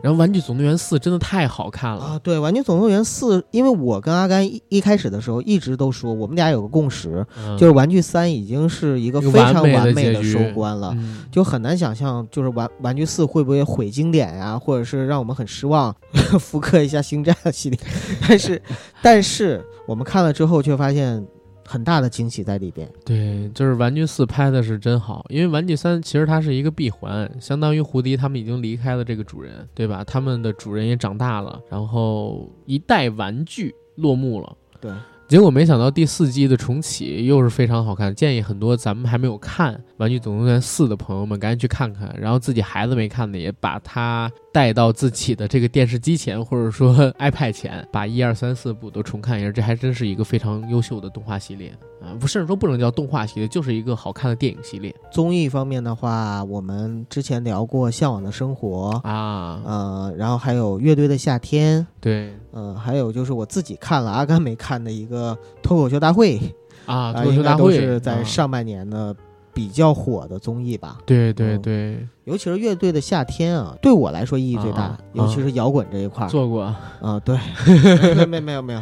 A: 然后《玩具总动员四》真的太好看了，
B: 啊，对，《玩具总动员四》，因为我跟阿甘一一开始的时候一直都说，我们俩有个共识，
A: 嗯
B: 就是《玩具三》已经是一个非常
A: 完美的
B: 收官了。
A: 嗯
B: 就很难想象，就是玩玩具四会不会毁经典呀、或者是让我们很失望，复刻一下星战系列。但是，但是我们看了之后，却发现很大的惊喜在里边。
A: 对，就是《玩具四》拍的是真好，因为《玩具三》其实它是一个闭环，相当于胡迪他们已经离开了这个主人，对吧？他们的主人也长大了，然后一代玩具落幕了。
B: 对，
A: 结果没想到第四季的重启又是非常好看，建议很多咱们还没有看《玩具总动员四》的朋友们赶紧去看看，然后自己孩子没看的也把它带到自己的这个电视机前或者说 iPad 前，把一二三四部都重看一下，这还真是一个非常优秀的动画系列啊！不，甚至说不能叫动画系列，就是一个好看的电影系列
B: 综艺方面的话，我们之前聊过《向往的生活》，
A: 啊。
B: 呃，然后还有《乐队的夏天》，
A: 对
B: 呃，还有就是我自己看了，阿甘没看的一个脱口秀大会
A: 啊，
B: 啊，
A: 脱口秀大会
B: 是在
A: 啊
B: 上半年的比较火的综艺吧。
A: 对对
B: 嗯。
A: 对。
B: 尤其是乐队的夏天啊，对我来说意义最大，
A: 啊
B: 尤其是摇滚这一块儿。
A: 做过。
B: 啊，对，没没没有没有，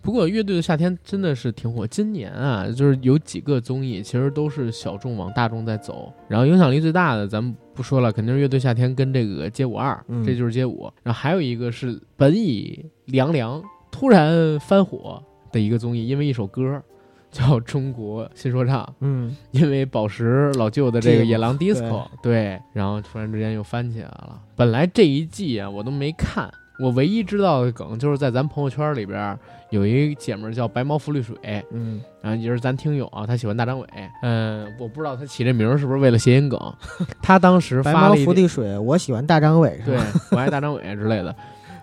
A: 不过乐队的夏天真的是挺火，今年啊，就是有几个综艺其实都是小众往大众在走，然后影响力最大的咱们不说了，肯定是乐队夏天跟这个街舞二，
B: 嗯。
A: 这就是街舞，然后还有一个是本已凉凉突然翻火的一个综艺，因为一首歌叫《中国新说唱》，
B: 嗯，
A: 因为宝石老舅的这个野狼 disco，对，然后突然之间又翻起来了。本来这一季啊我都没看，我唯一知道的梗就是在咱朋友圈里边有一姐们叫白毛浮绿水，
B: 嗯，
A: 然后也是咱听友啊，她喜欢大张伟，嗯，我不知道她起这名是不是为了谐音梗，她当时
B: 白毛
A: 发了一
B: 伏地水，我喜欢大张伟，是
A: 对
B: 吧？
A: 我爱大张伟之类的。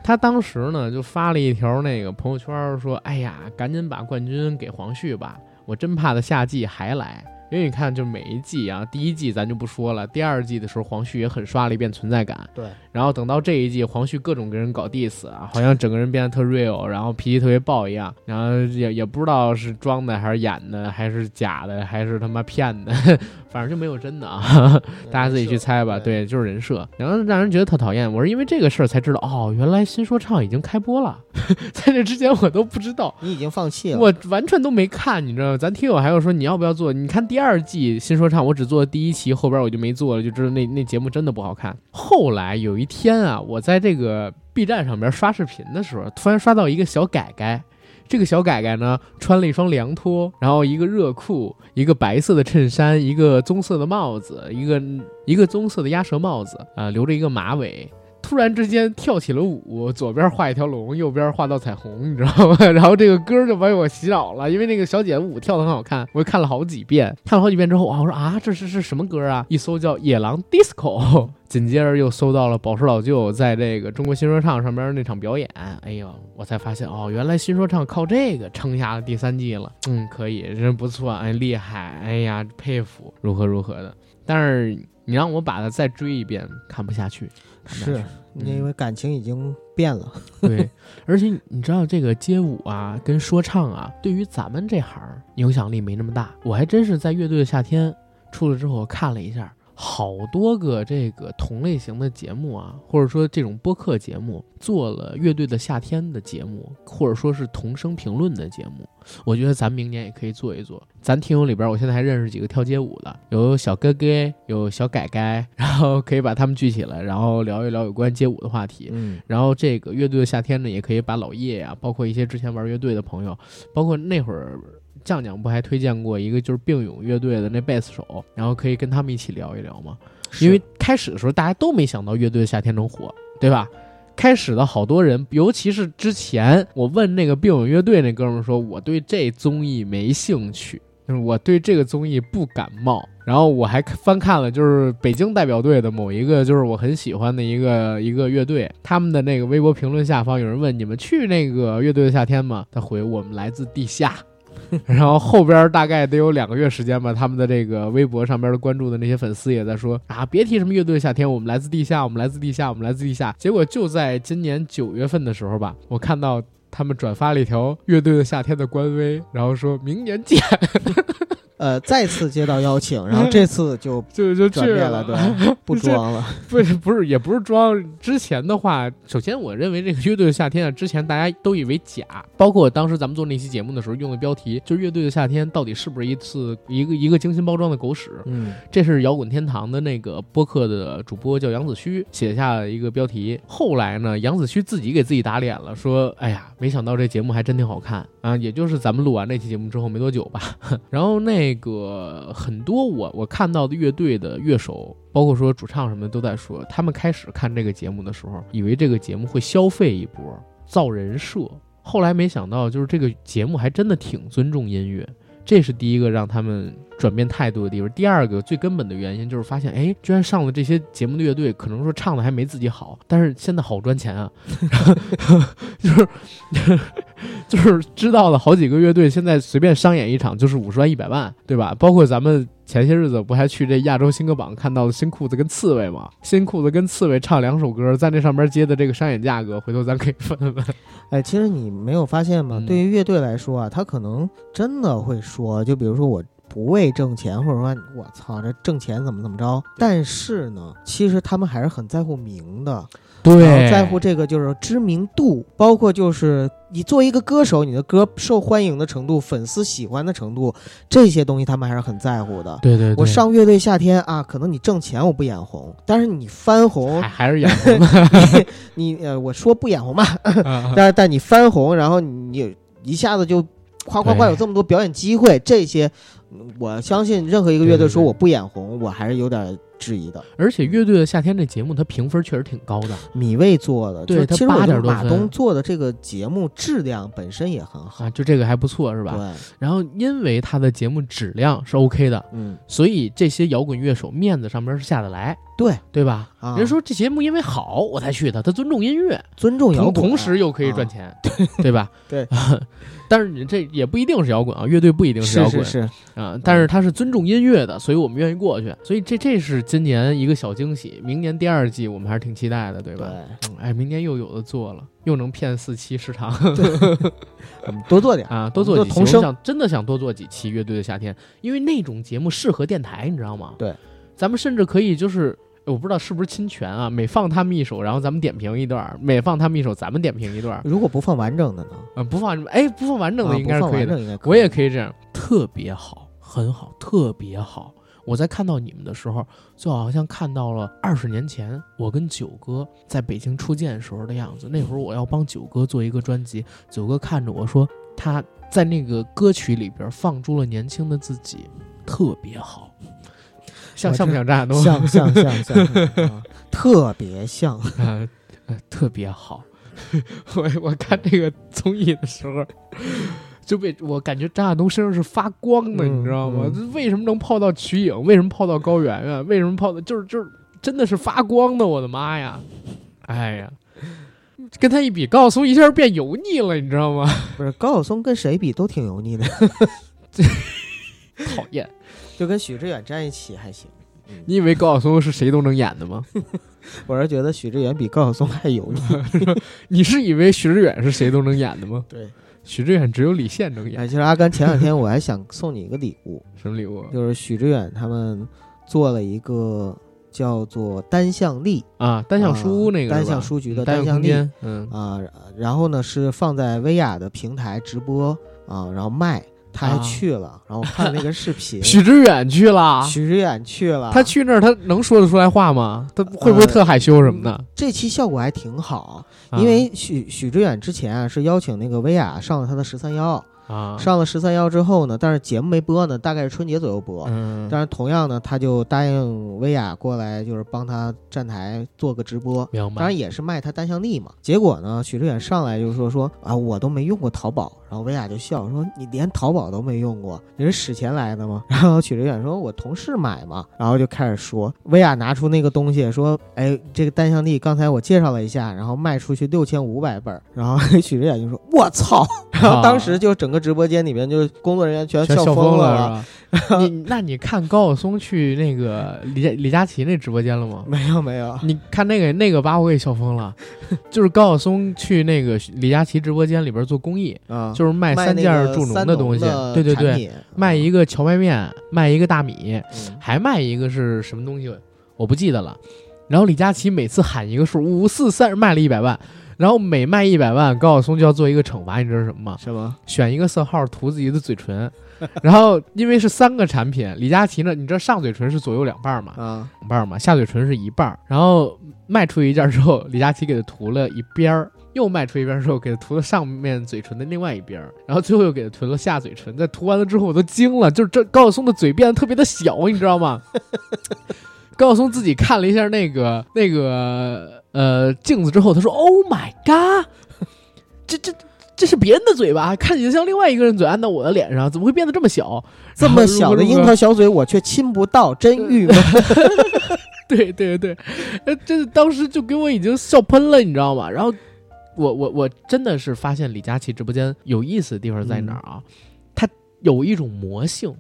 A: 他当时呢就发了一条那个朋友圈说：“哎呀，赶紧把冠军给黄旭吧，我真怕他下季还来。”因为你看，就每一季啊，第一季咱就不说了，第二季的时候黄旭也很刷了一遍存在感，
B: 对，
A: 然后等到这一季，黄旭各种跟人搞 diss 啊，好像整个人变得特 real，然后脾气特别暴一样，然后也也不知道是装的还是演的，还是假的，还是他妈骗的，反正就没有真的啊。大家自己去猜吧。
B: 对
A: 对，就是人设，然后让人觉得特讨厌。我是因为这个事儿才知道，哦，原来新说唱已经开播了，在这之前我都不知道。
B: 你已经放弃了，
A: 我完全都没看，你知道吗？咱听友还有说你要不要做？你看第二季新说唱，我只做了第一期，后边我就没做了，就知道那那节目真的不好看。后来有一一天啊，我在这个 B 站上面刷视频的时候，突然刷到一个小改改。这个小改改呢，穿了一双凉拖，然后一个热裤，一个白色的衬衫，一个棕色的帽子，一个一个棕色的鸭舌帽子，啊、留着一个马尾，突然之间跳起了舞，左边画一条龙，右边画道彩虹，你知道吗？然后这个歌就把我洗脑了，因为那个小姐舞跳得很好看，我就看了好几遍。看了好几遍之后，啊，我说啊，这是是什么歌啊？一搜叫《野狼 DISCO》，紧接着又搜到了宝石老舅在这个中国新说唱上边那场表演。哎呦，我才发现哦，原来新说唱靠这个撑下了第三季了。嗯，可以，真不错，哎，厉害，哎呀，佩服，如何如何的。但是你让我把它再追一遍，看不下去。
B: 是因为感情已经变了。
A: 对，而且你知道这个街舞啊，跟说唱啊，对于咱们这行影响力没那么大。我还真是在乐队的夏天出了之后看了一下，好多个这个同类型的节目啊，或者说这种播客节目，做了乐队的夏天的节目，或者说是同声评论的节目。我觉得咱明年也可以做一做。咱听友里边，我现在还认识几个跳街舞的，有小哥哥，有小改改，然后可以把他们聚起来，然后聊一聊有关街舞的话题。
B: 嗯，
A: 然后这个乐队的夏天呢，也可以把老叶呀、包括一些之前玩乐队的朋友，包括那会儿酱酱不还推荐过一个就是并勇乐队的那贝斯手，然后可以跟他们一起聊一聊吗？因为开始的时候大家都没想到乐队的夏天能火，对吧？开始的好多人，尤其是之前我问那个并勇乐队那哥们儿说，我对这综艺没兴趣，就是我对这个综艺不感冒。然后我还翻看了，就是北京代表队的某一个，就是我很喜欢的一个一个乐队，他们的那个微博评论下方有人问你们去那个乐队的夏天吗？他回我们来自地下。然后后边大概得有两个月时间吧，他们的这个微博上边的关注的那些粉丝也在说啊，别提什么乐队夏天，我们来自地下，我们来自地下，我们来自地下。结果就在今年九月份的时候吧，我看到他们转发了一条乐队的夏天的官微，然后说明年见，
B: 呃，再次接到邀请，然后这次就
A: 就就
B: 转变了，对，不装了。
A: 不是不是，也不是装。之前的话，首先我认为这个乐队的夏天啊，之前大家都以为假，包括当时咱们做那期节目的时候用的标题，就是乐队的夏天到底是不是一次一个一个精心包装的狗屎？
B: 嗯，
A: 这是摇滚天堂的那个播客的主播叫杨子虚写下了一个标题。后来呢，杨子虚自己给自己打脸了，说：“哎呀，没想到这节目还真挺好看啊！”也就是咱们录完那期节目之后没多久吧，然后那个那个很多我我看到的乐队的乐手。包括说主唱什么的都在说，他们开始看这个节目的时候，以为这个节目会消费一波造人设，后来没想到就是这个节目还真的挺尊重音乐，这是第一个让他们转变态度的地方。第二个最根本的原因就是发现，哎，居然上了这些节目的乐队，可能说唱的还没自己好，但是现在好赚钱啊，就是就是知道了好几个乐队现在随便商演一场就是五十万一百万，对吧？包括咱们。前些日子不还去这亚洲新歌榜看到了新裤子跟刺猬吗？新裤子跟刺猬唱两首歌，在那上边接的这个商演价格，回头咱可以分分。
B: 哎，其实你没有发现吗？
A: 嗯
B: 对于乐队来说啊，他可能真的会说，就比如说我不为挣钱，或者说我操这挣钱怎么怎么着，但是呢，其实他们还是很在乎名的，然后在乎这个就是知名度，包括就是你作为一个歌手，你的歌受欢迎的程度、粉丝喜欢的程度，这些东西他们还是很在乎的。
A: 对对对，
B: 我上乐队夏天啊，可能你挣钱我不 眼红，但是你翻红。
A: 还，还是眼红的，
B: 你呃我说不眼红吧，
A: 啊
B: 但是但你翻红，然后你一下子就夸夸夸有这么多表演机会，这些嗯我相信任何一个乐队
A: 对对对。
B: 说我不眼红，我还是有点质疑的。
A: 而且乐队的夏天这节目，它评分确实挺高的。
B: 米未做的，
A: 对
B: 其实我
A: 8
B: 觉得马东做的这个节目质量本身也很好，
A: 啊，就这个还不错，是吧？
B: 对，
A: 然后因为他的节目质量是 OK 的，
B: 嗯，
A: 所以这些摇滚乐手面子上面是下得来，
B: 对
A: 对吧？
B: 啊，
A: 人说这节目因为好我才去的，他尊重音乐，
B: 尊重摇
A: 同
B: 滚，
A: 同时又可以赚
B: 啊，
A: 钱，对吧？
B: 对。
A: 但是你这也不一定是摇滚啊，乐队不一定是摇滚
B: 是
A: 啊，但是他是尊重音乐的，所以我们愿意过去。所以这这是今年一个小惊喜，明年第二季我们还是挺期待的，对吧？
B: 对，
A: 嗯哎，明年又有的做了，又能骗四期市场
B: 我们多做点
A: 啊，多做几期。
B: 我们同声
A: 我想真的想多做几期乐队的夏天，因为那种节目适合电台，你知道吗？
B: 对，
A: 咱们甚至可以就是。我不知道是不是侵权啊？每放他们一首，然后咱们点评一段儿；每放他们一首，咱们点评一段儿。
B: 如果不放完整的呢？
A: 嗯，不放哎，不放完整的
B: 啊
A: 应该是可以的。我也可以这样，特别好，很好，特别好。我在看到你们的时候，就好像看到了二十年前我跟九哥在北京初见时候的样子。那会儿我要帮九哥做一个专辑，九哥看着我说，他在那个歌曲里边放出了年轻的自己，特别好。像像不像张亚东？
B: 像像像像，啊特别像。
A: 特别好。我我看这个综艺的时候，就被我感觉张亚东身上是发光的，
B: 嗯
A: 你知道吗？
B: 嗯
A: 为什么能泡到瞿颖？为什么泡到高圆圆？为什么泡的？就是就是真的是发光的！我的妈呀！哎呀，跟他一比，高晓松一下变油腻了，你知道吗？
B: 不是高晓松跟谁比都挺油腻的，
A: 讨厌！
B: 就跟许志远站一起还行。
A: 你以为高晓松是谁都能演的吗？
B: 我是觉得许志远比高晓松还油腻。
A: 你是以为许志远是谁都能演的吗？
B: 对，
A: 许志远只有李现能
B: 哎，
A: 演。
B: 其实阿甘前两天我还想送你一个礼物，
A: 什么礼物
B: 就是许志远他们做了一个叫做单向力
A: 啊？单向书
B: 屋
A: 那个
B: 单向书局的
A: 嗯单
B: 单向力
A: 嗯
B: 啊，然后呢是放在薇娅的平台直播啊，然后卖，他还
A: 啊
B: 去了，然后我看那个视频，
A: 许知远去了，
B: 许知远去了，
A: 他去那儿，他能说得出来话吗？他会不会特害羞什么的？
B: 这期效果还挺好，
A: 啊
B: 因为许许知远之前啊是邀请那个薇娅上了他的十三幺，
A: 啊，
B: 上了十三幺之后呢，但是节目没播呢，大概是春节左右播。
A: 嗯，
B: 但是同样呢，他就答应薇娅过来，就是帮他站台做个直播。
A: 明白。
B: 当然也是卖他单向力嘛。结果呢，许志远上来就说说啊，我都没用过淘宝，然然后薇娅就笑说：“你连淘宝都没用过，你是使钱来的吗？” 然后许知远说：“我同事买嘛。”然后就开始说，薇娅拿出那个东西说：“哎，这个单向地刚才我介绍了一下，然后卖出去六千五百本。”然后 许知远就说：“我操！” 然后当时就整个直播间里面就工作人员全
A: 笑
B: 疯
A: 了？你那你看高晓松去那个李李佳琦那直播间了吗？
B: 没有没有，
A: 你看那个那个把我给笑疯了，就是高晓松去那个李佳琦直播间里边做公益
B: 啊，
A: 就是卖三件助农的东西，对对对，卖一个荞麦面，卖一个大米，还卖一个是什么东西，我不记得了。然后李佳琦每次喊一个数五四三，卖了一百万。然后每卖一百万，高晓松就要做一个惩罚，你知道是什么吗？
B: 什么？
A: 选一个色号涂自己的嘴唇。然后因为是三个产品，李佳琦呢，你知道上嘴唇是左右两半嘛？
B: 啊，
A: 两半嘛，下嘴唇是一半。然后卖出一件之后，李佳琦给他涂了一边儿，又迈出一边之后，给他涂了上面嘴唇的另外一边，然后最后又给他涂了下嘴唇。在涂完了之后，我都惊了，就是这高晓松的嘴变得特别的小，你知道吗？高晓松自己看了一下那个那个呃镜子之后，他说：“Oh my god，这这这是别人的嘴巴，看起来像另外一个人嘴按到我的脸上，怎么会变得这么小？
B: 这么小的樱桃小嘴，我却亲不到，真郁闷。”
A: 对对对，呃，这当时就给我已经笑喷了，你知道吗？然后我我我真的是发现李佳琦直播间有意思的地方在哪儿啊？他有一种魔性。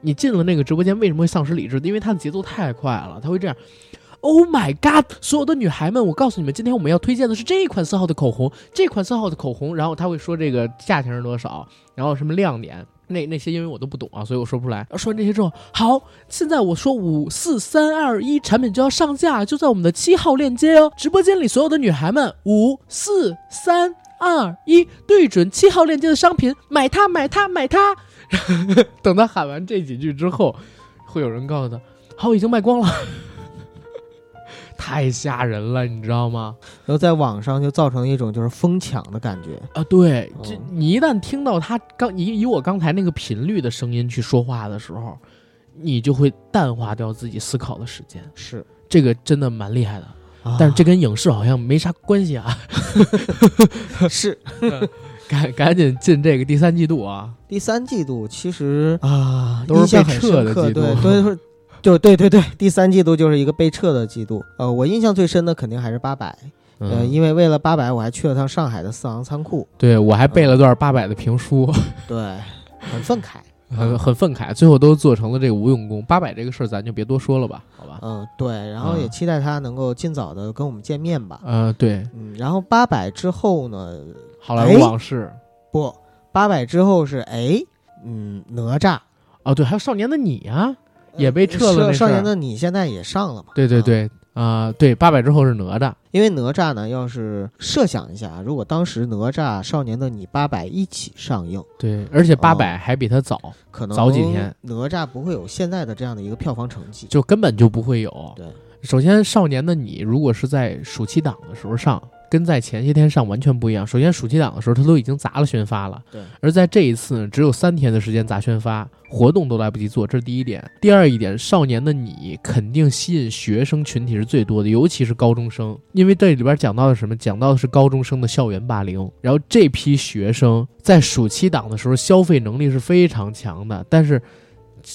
A: 你进了那个直播间，为什么会丧失理智？因为他的节奏太快了，他会这样。Oh my god！所有的女孩们，我告诉你们，今天我们要推荐的是这一款色号的口红，这款色号的口红。然后他会说这个价钱是多少，然后什么亮点，那那些因为我都不懂啊，所以我说不出来。说完这些之后，好，现在我说五四三二一，产品就要上架，就在我们的七号链接哦。直播间里所有的女孩们，五四三二一，对准七号链接的商品，买它，买它，买它。等他喊完这几句之后，会有人告诉他：“好，已经卖光了。”太吓人了，你知道吗？
B: 然后在网上就造成一种就是疯抢的感觉
A: 啊！对，这你一旦听到他刚以以我刚才那个频率的声音去说话的时候，你就会淡化掉自己思考的时间。
B: 是
A: 这个真的蛮厉害的，但是这跟影视好像没啥关系啊。
B: 是。
A: 赶赶紧进这个第三季度啊！
B: 第三季度其实
A: 啊，都是被撤的季度，
B: 对，对，就对对对，第三季度就是一个被撤的季度。呃，我印象最深的肯定还是八百，呃，因为为了八百，我还去了趟上海的四行仓库，
A: 对我还背了段八百的评书，
B: 对，很愤慨，
A: 很很愤慨，最后都做成了这个无用功。八百这个事儿咱就别多说了吧，好吧？
B: 嗯，对，然后也期待他能够尽早的跟我们见面吧。
A: 嗯，对，
B: 嗯，然后八百之后呢？
A: 好莱坞往事
B: 不，八百之后是哎，嗯，哪吒
A: 哦，对，还有少年的你啊，也被撤了。
B: 少年的你现在也上了嘛？
A: 对对对，啊，对，八百之后是哪吒，
B: 因为哪吒呢，要是设想一下，如果当时哪吒、少年的你、八百一起上映，
A: 对，而且八百还比他早，
B: 可能
A: 早几天，
B: 哪吒不会有现在的这样的一个票房成绩，
A: 就根本就不会有。
B: 对，
A: 首先少年的你如果是在暑期档的时候上。跟在前些天上完全不一样。首先，暑期档的时候，他都已经砸了宣发了。
B: 对。
A: 而在这一次呢，只有三天的时间砸宣发，活动都来不及做，这是第一点。第二一点，少年的你肯定吸引学生群体是最多的，尤其是高中生，因为这里边讲到的什么？讲到的是高中生的校园霸凌。然后这批学生在暑期档的时候消费能力是非常强的，但是。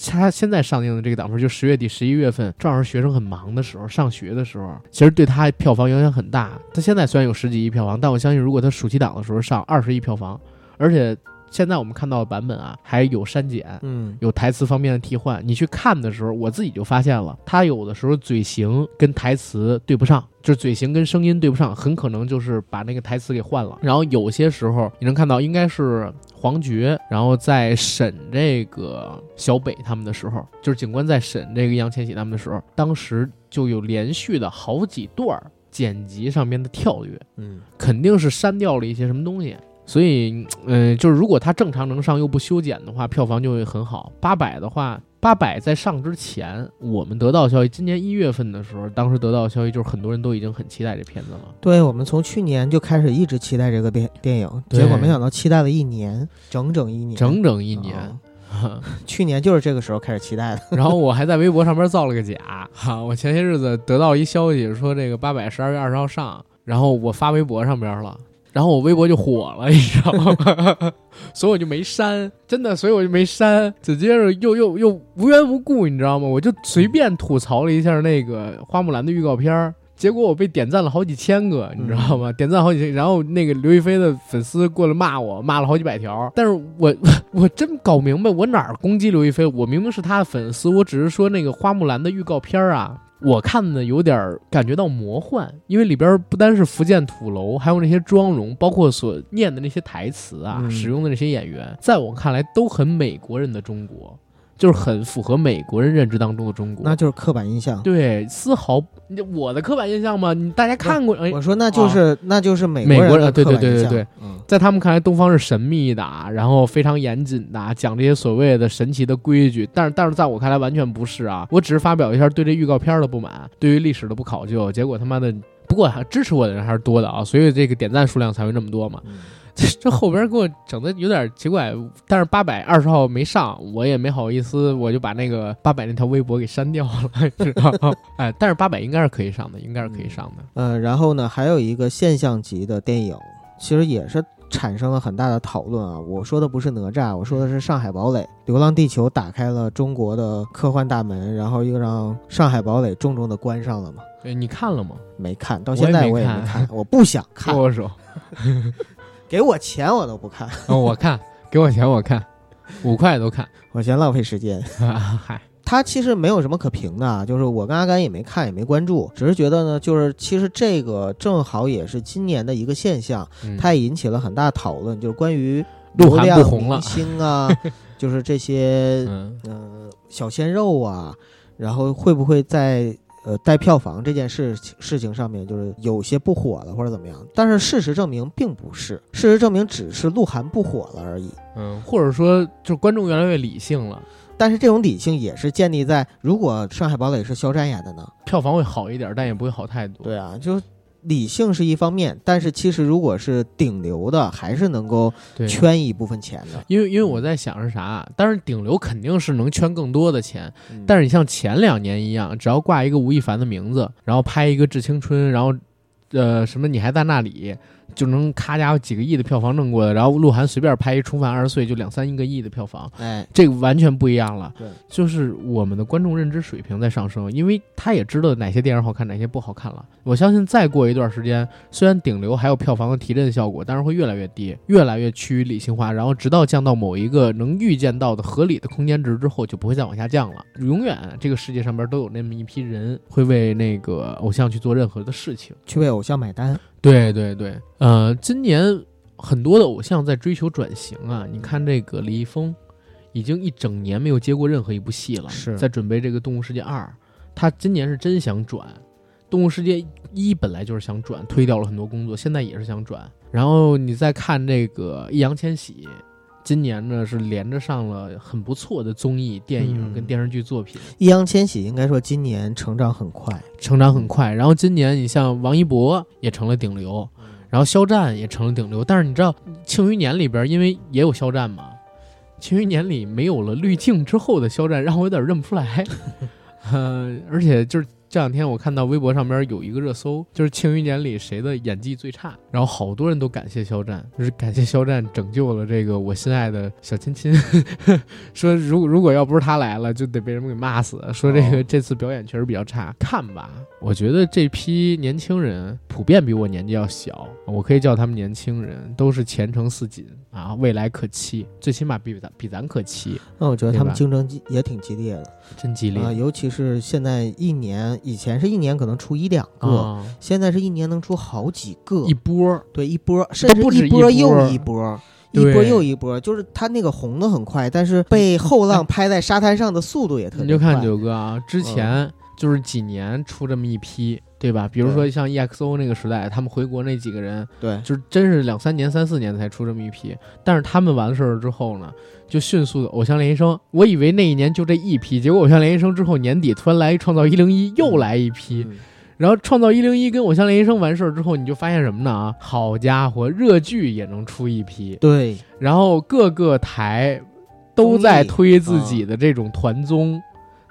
A: 他现在上映的这个档位，就十月底、十一月份，正好是学生很忙的时候，上学的时候，其实对他票房影响很大。他现在虽然有十几亿票房，但我相信，如果他暑期档的时候上二十亿票房，而且。现在我们看到的版本啊，还有删减，
B: 嗯，
A: 有台词方面的替换。你去看的时候，我自己就发现了，他有的时候嘴型跟台词对不上，就是嘴型跟声音对不上，很可能就是把那个台词给换了。然后有些时候你能看到，应该是黄觉，然后在审这个小北他们的时候，就是警官在审这个易烊千玺他们的时候，当时就有连续的好几段剪辑上面的跳跃，
B: 嗯，
A: 肯定是删掉了一些什么东西。所以，嗯，就是如果它正常能上又不修剪的话，票房就会很好。八百的话，八百在上之前，我们得到消息，今年一月份的时候，当时得到消息就是很多人都已经很期待这片子了。
B: 对，我们从去年就开始一直期待这个电电影，结果没想到期待了一年，整整一年，
A: 整整一年。
B: 去年就是这个时候开始期待的。
A: 然后我还在微博上面造了个假，哈，我前些日子得到一消息说这个八百十二月二十号上，然后我发微博上边了。然后我微博就火了，你知道吗？所以我就没删，真的，所以我就没删。紧接着又又又无缘无故，你知道吗？我就随便吐槽了一下那个花木兰的预告片儿。结果我被点赞了好几千个，你知道吗？点赞好几千，然后那个刘亦菲的粉丝过来骂我，骂了好几百条。但是我 我真搞明白，我哪儿攻击刘亦菲？我明明是她的粉丝，我只是说那个花木兰的预告片儿啊，我看的有点感觉到魔幻，因为里边不单是福建土楼，还有那些妆容，包括所念的那些台词啊，
B: 嗯。
A: 使用的那些演员，在我看来都很美国人的中国，就是很符合美国人认知当中的中国。
B: 那就是刻板印象。
A: 对，丝毫我的刻板印象嘛？你大家看过？哎，
B: 我说那就是、那就是美
A: 美国人
B: 的
A: 对对对对
B: 刻板印象
A: 对
B: 嗯
A: 在他们看来，东方是神秘的，然后非常严谨的，讲这些所谓的神奇的规矩。但是，但是在我看来，完全不是啊！我只是发表一下对这预告片的不满，对于历史的不考究。结果他妈的，不过还支持我的人还是多的啊，所以这个点赞数量才会那么多嘛。
B: 嗯
A: 这这后边给我整的有点奇怪，但是八百二十号没上，我也没好意思，我就把那个八百那条微博给删掉了，知道吗？哎，但是八百应该是可以上的，应该是可以上的。
B: 呃，然后呢，还有一个现象级的电影，其实也是产生了很大的讨论啊。我说的不是哪吒，我说的是《上海堡垒》。《流浪地球》打开了中国的科幻大门，然后又让《上海堡垒》重重的关上了嘛。
A: 对，你看了吗？
B: 没看到现在我也没
A: 看
B: 看，我不想看，
A: 剁手。
B: 给我钱我都不看，
A: 哦，我看，给我钱我看，五块都看。
B: 我嫌浪费时间。
A: 嗨，
B: 他其实没有什么可评的啊，就是我跟阿甘也没看，也没关注，只是觉得呢，就是其实这个正好也是今年的一个现象，
A: 嗯。
B: 它也引起了很大讨论，就是关于流量明星啊，就是这些
A: 嗯。
B: 呃小鲜肉啊，然后会不会在呃带票房这件事情事情上面，就是有些不火了或者怎么样？但是事实证明并不是，事实证明只是鹿晗不火了而已。
A: 嗯，或者说，就是观众越来越理性了，
B: 但是这种理性也是建立在，如果《上海堡垒》是肖战演的呢？
A: 票房会好一点，但也不会好太多。
B: 对啊，就理性是一方面，但是其实如果是顶流的，还是能够，圈一部分钱的。
A: 因为因为我在想是啥，但是顶流肯定是能圈更多的钱，
B: 嗯
A: 但是你像前两年一样，只要挂一个吴亦凡的名字，然后拍一个《致青春》，然后呃什么你还在那里，就能咔家伙几个亿的票房弄过来，然后鹿晗随便拍一《重返二十岁》就两三个亿的票房，
B: 哎，
A: 这个完全不一样了。
B: 对，
A: 就是我们的观众认知水平在上升，因为他也知道哪些电影好看，哪些不好看了。我相信再过一段时间，虽然顶流还有票房的提振效果，但是会越来越低，越来越趋于理性化，然后直到降到某一个能预见到的合理的空间值之后，就不会再往下降了。永远这个世界上边都有那么一批人会为那个偶像去做任何的事情。
B: 去为偶像买单。
A: 对对对，呃，今年很多的偶像在追求转型啊。你看这个李易峰，已经一整年没有接过任何一部戏了，
B: 是
A: 在准备这个《动物世界二》，他今年是真想转，《动物世界一》本来就是想转，推掉了很多工作，现在也是想转。然后你再看这个易烊千玺。今年呢是连着上了很不错的综艺、电影
B: 嗯
A: 跟电视剧作品，
B: 易烊千玺应该说今年成长很快，
A: 成长很快。然后今年你像王一博也成了顶流，然后肖战也成了顶流。但是你知道《庆余年》里边因为也有肖战嘛，《庆余年》里没有了滤镜之后的肖战，让我有点认不出来。呃，而且就是这两天我看到微博上边有一个热搜，就是《庆余年》里谁的演技最差，然后好多人都感谢肖战，就是感谢肖战拯救了这个我心爱的小亲亲，说如果如果要不是他来了，就得被人们给骂死。说这个、
B: 哦
A: 这次表演确实比较差，看吧，我觉得这批年轻人普遍比我年纪要小，我可以叫他们年轻人，都是前程似锦啊，未来可期，最起码比咱比咱可期，
B: 那我觉得他们竞争也挺激烈的。
A: 真激烈。
B: 啊，尤其是现在一年，以前是一年可能出一两个，
A: 啊！
B: 现在是一年能出好几个，
A: 一波
B: 对一波，甚至
A: 一
B: 波又一波。一
A: 对。
B: 波又一波，就是他那个红的很快，但是被后浪拍在沙滩上的速度也特别快。
A: 你就看九哥啊，之前就是几年出这么一批，对吧？比如说像 EXO 那个时代，他们回国那几个人，
B: 对，
A: 就是真是两三年、三四年才出这么一批。但是他们完事儿之后呢，就迅速的偶像练习生。我以为那一年就这一批，结果偶像练习生之后年底突然来一创造一零一，又来一批。
B: 嗯
A: 然后创造一零一跟偶像练习生完事儿之后，你就发现什么呢？啊，好家伙，热剧也能出一批，
B: 对，
A: 然后各个台都在推自己的这种团综，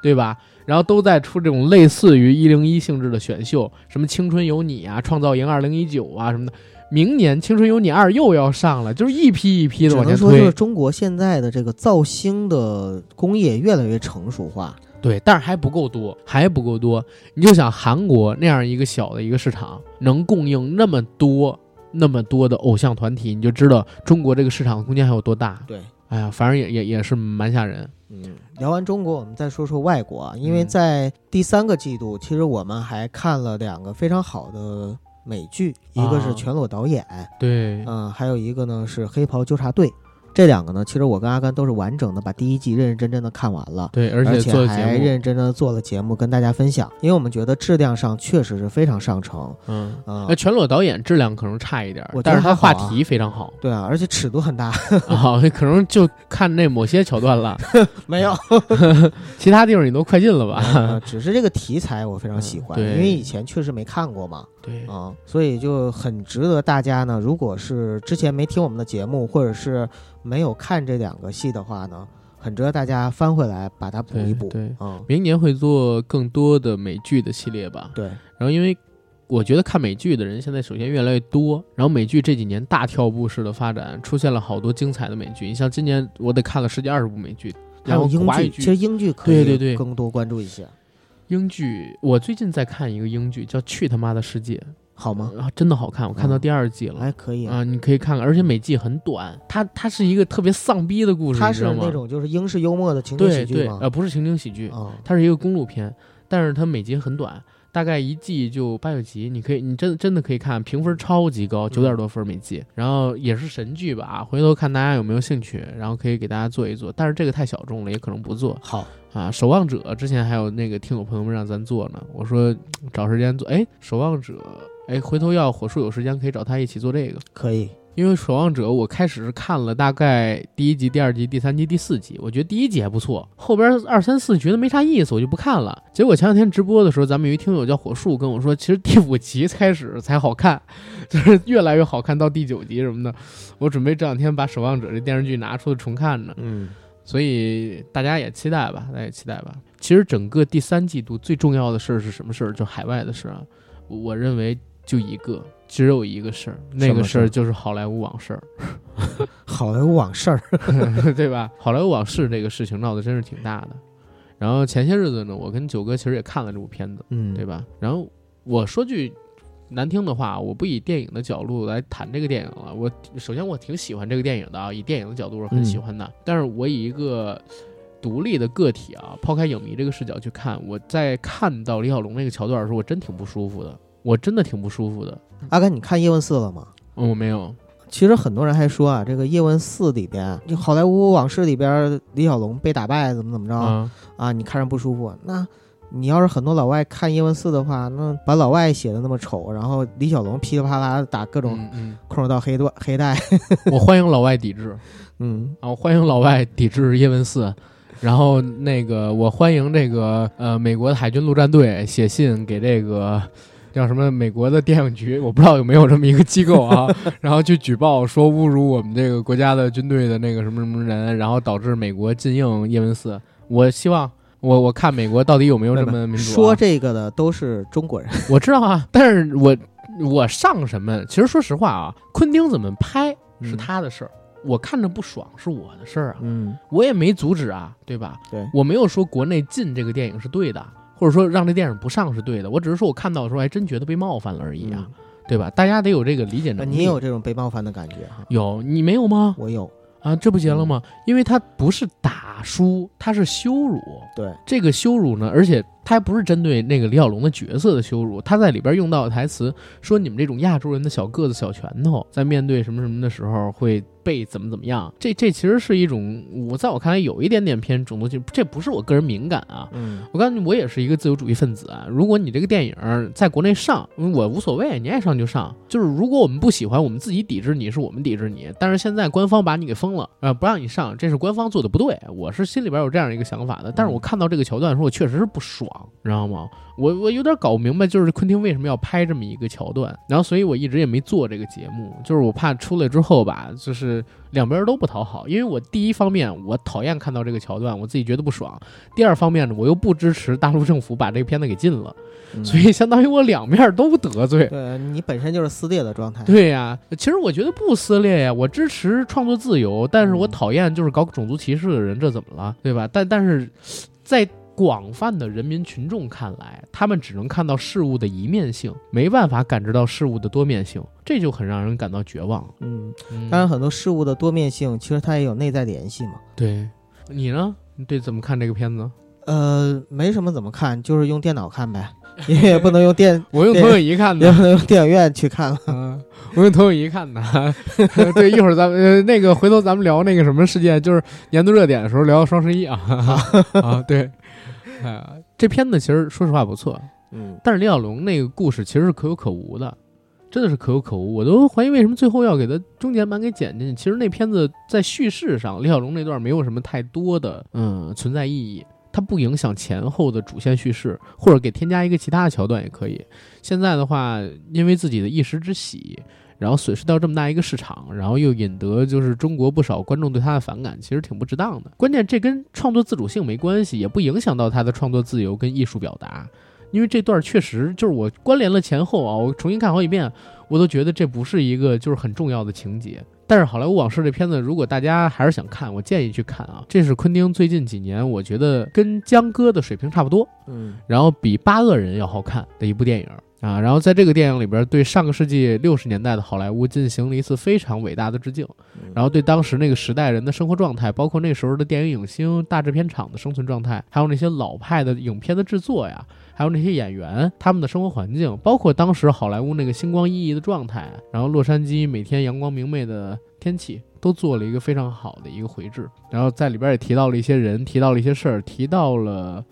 A: 对吧？然后都在出这种类似于一零一性质的选秀，什么《青春有你》啊，《创造营二零一九》啊什么的，明年《青春有你二》又要上了，就是一批一批的
B: 只
A: 往前
B: 能说就是。中国现在的这个造星的工业越来越成熟化。
A: 对，但是还不够多，还不够多。你就想韩国那样一个小的一个市场，能供应那么多那么多的偶像团体，你就知道中国这个市场空间还有多大。
B: 对，
A: 哎呀，反正也也也是蛮吓人。
B: 嗯，聊完中国，我们再说说外国啊，因为
A: 嗯
B: 在第三个季度，其实我们还看了两个非常好的美剧，一个是
A: 啊
B: 全裸导演，
A: 对，
B: 嗯、还有一个呢是黑袍纠察队。这两个呢，其实我跟阿甘都是完整的把第一季认认真真的看完了。
A: 对，而
B: 而
A: 且
B: 还认认真真的做了节目跟大家分享，因为我们觉得质量上确实是非常上乘，
A: 嗯，
B: 嗯、
A: 那全裸导演质量可能差一点但是他话题非常好
B: 对啊，而且尺度很大，
A: 啊，可能就看那某些桥段了，
B: 没有，
A: 其他地方你都快进了吧？
B: 呃只是这个题材我非常喜欢，因为以前确实没看过嘛，
A: 对，
B: 啊、所以就很值得大家呢，如果是之前没听我们的节目，或者是没有看这两个戏的话呢，很值得大家翻回来把它补一补，
A: 对，
B: 嗯，
A: 明年会做更多的美剧的系列吧。
B: 对，
A: 然后因为我觉得看美剧的人现在首先越来越多，然后美剧这几年大跳步式的发展，出现了好多精彩的美剧。你像今年我得看了十几二十部美剧，然后
B: 还有英剧其实英剧可以
A: 对对对
B: 更多关注一些，
A: 英剧，我最近在看一个英剧叫《去他妈的世界》，
B: 好吗？
A: 啊，真的好看，我看到
B: 嗯
A: 第二季了。
B: 还可以啊，
A: 啊，你可以看看，而且每季很短，它它是一个特别丧逼的故事，
B: 它是那种就是英式幽默的情景喜剧吗？
A: 呃，不是情景喜剧，
B: 啊，
A: 它是一个公路片，但是它每集很短，大概一季就八九集，你可以，你真真的可以看，评分超级高，九点多分每季，然后也是神剧吧，回头看大家有没有兴趣，然后可以给大家做一做，但是这个太小众了，也可能不做
B: 好，
A: 啊。守望者之前还有那个听友朋友们让咱做呢，我说嗯找时间做，哎，守望者，哎，回头要火树有时间可以找他一起做这个。
B: 可以，
A: 因为《守望者》，我开始是看了大概第一集、第二集、第三集、第四集，我觉得第一集还不错，后边二三四觉得没啥意思，我就不看了。结果前两天直播的时候，咱们有一听友叫火树跟我说，其实第五集开始才好看，就是越来越好看到第九集什么的。我准备这两天把《守望者》这电视剧拿出来重看呢，
B: 嗯，
A: 所以大家也期待吧，大家也期待吧。其实整个第三季度最重要的事儿是什么事儿？就海外的事儿啊，我认为就一个，只有一个事儿，那个事
B: 儿
A: 儿就是好莱坞往事儿。
B: 好莱坞往事儿，
A: 对吧？好莱坞往事这个事情闹得真是挺大的。然后前些日子呢，我跟九哥其实也看了这部片子，
B: 嗯，
A: 对吧？然后我说句难听的话，我不以电影的角度来谈这个电影了。我首先我挺喜欢这个电影的啊，以电影的角度我是很喜欢的。但是我以一个独立的个体啊，抛开影迷这个视角去看，我在看到李小龙那个桥段的时候，我真挺不舒服的。我真的挺不舒服的。
B: 阿甘，你看叶问四了吗？
A: 嗯，我没有。
B: 其实很多人还说啊，这个《叶问四》里边，就《好莱坞往事》里边，李小龙被打败怎么怎么着、
A: 啊，
B: 啊？你看着不舒服。那你要是很多老外看《叶问四》的话，那把老外写的那么丑，然后李小龙噼里啪啦打各种
A: 嗯嗯，
B: 空手道黑段黑带，
A: 我欢迎老外抵制。
B: 嗯，
A: 啊，我欢迎老外抵制叶问四，然后那个我欢迎这个呃美国的海军陆战队写信给这个叫什么美国的电影局，我不知道有没有这么一个机构啊，然后去举报说侮辱我们这个国家的军队的那个什么什么人，然后导致美国禁映叶文四。我希望我我看美国到底有没有这么民主、啊。
B: 说这个的都是中国人，
A: 我知道啊，但是我我上什么？其实说实话啊，昆汀怎么拍是
B: 嗯
A: 他的事儿，我看着不爽是我的事儿啊。
B: 嗯，
A: 我也没阻止啊，对吧？
B: 对
A: 我没有说国内禁这个电影是对的，或者说让这电影不上是对的，我只是说我看到的时候还真觉得被冒犯了而已啊，对吧？大家得有这个理解能力。
B: 你也有这种被冒犯的感觉哈？
A: 有你没有吗？
B: 我有，
A: 啊，这不结了吗？因为他不是打输，他是羞辱。
B: 对，
A: 这个羞辱呢，而且他还不是针对那个李小龙的角色的羞辱，他在里边用到的台词说你们这种亚洲人的小个子、小拳头，在面对什么什么的时候会被怎么怎么样。这 这其实是一种，我在我看来有一点点偏种族性，这不是我个人敏感啊。
B: 嗯，
A: 我告诉你，我也是一个自由主义分子啊。如果你这个电影在国内上，我无所谓，你爱上就上。就是如果我们不喜欢，我们自己抵制你，是我们抵制你。但是现在官方把你给封了，呃，不让你上，这是官方做的不对。我是心里边有这样一个想法的。但是我看到这个桥段的时候，我确实是不爽。知道吗？我我有点搞不明白，就是昆汀为什么要拍这么一个桥段，然后所以我一直也没做这个节目，就是我怕出来之后吧，就是两边都不讨好，因为我第一方面我讨厌看到这个桥段，我自己觉得不爽；第二方面呢，我又不支持大陆政府把这个片子给禁了，
B: 嗯
A: 所以相当于我两面都得罪。
B: 对你本身就是撕裂的状态。
A: 对呀、其实我觉得不撕裂呀，我支持创作自由，但是我
B: 嗯
A: 讨厌就是搞种族歧视的人，这怎么了，对吧？但但是在广泛的人民群众看来，他们只能看到事物的一面性，没办法感知到事物的多面性，这就很让人感到绝望。
B: 嗯，
A: 嗯
B: 当然很多事物的多面性，其实它也有内在联系嘛。
A: 对你呢？你对怎么看这个片子？
B: 呃，没什么怎么看，就是用电脑看呗，因 为也不能用电，
A: 我用投影仪看的
B: 也
A: 的。
B: 不能用电影院去看了。
A: 嗯，我用投影仪看的。对，一会儿咱们呃那个回头咱们聊那个什么事件，就是年度热点的时候聊双十一啊啊对，啊、这片子其实说实话不错，
B: 嗯
A: 但是李小龙那个故事其实是可有可无的，真的是可有可无。我都怀疑为什么最后要给他中间版给剪进去。其实那片子在叙事上，李小龙那段没有什么太多的嗯存在意义，它不影响前后的主线叙事，或者给添加一个其他的桥段也可以。现在的话，因为自己的一时之喜。然后损失掉这么大一个市场，然后又引得就是中国不少观众对他的反感，其实挺不值当的。关键这跟创作自主性没关系，也不影响到他的创作自由跟艺术表达。因为这段确实就是我关联了前后啊，我重新看好几遍，我都觉得这不是一个就是很重要的情节。但是《好莱坞往事》这片子，如果大家还是想看，我建议去看啊。这是昆汀最近几年我觉得跟江哥的水平差不多，
B: 嗯
A: 然后比《八恶人》要好看的一部电影啊。然后在这个电影里边，对上个世纪六十年代的好莱坞进行了一次非常伟大的致敬。
B: 嗯
A: 然后对当时那个时代人的生活状态，包括那时候的电影影星、大制片厂的生存状态，还有那些老派的影片的制作呀，还有那些演员他们的生活环境，包括当时好莱坞那个星光熠熠的状态，然后洛杉矶每天阳光明媚的天气，都做了一个非常好的一个回制。然后在里边也提到了一些人，提到了一些事儿，提到了。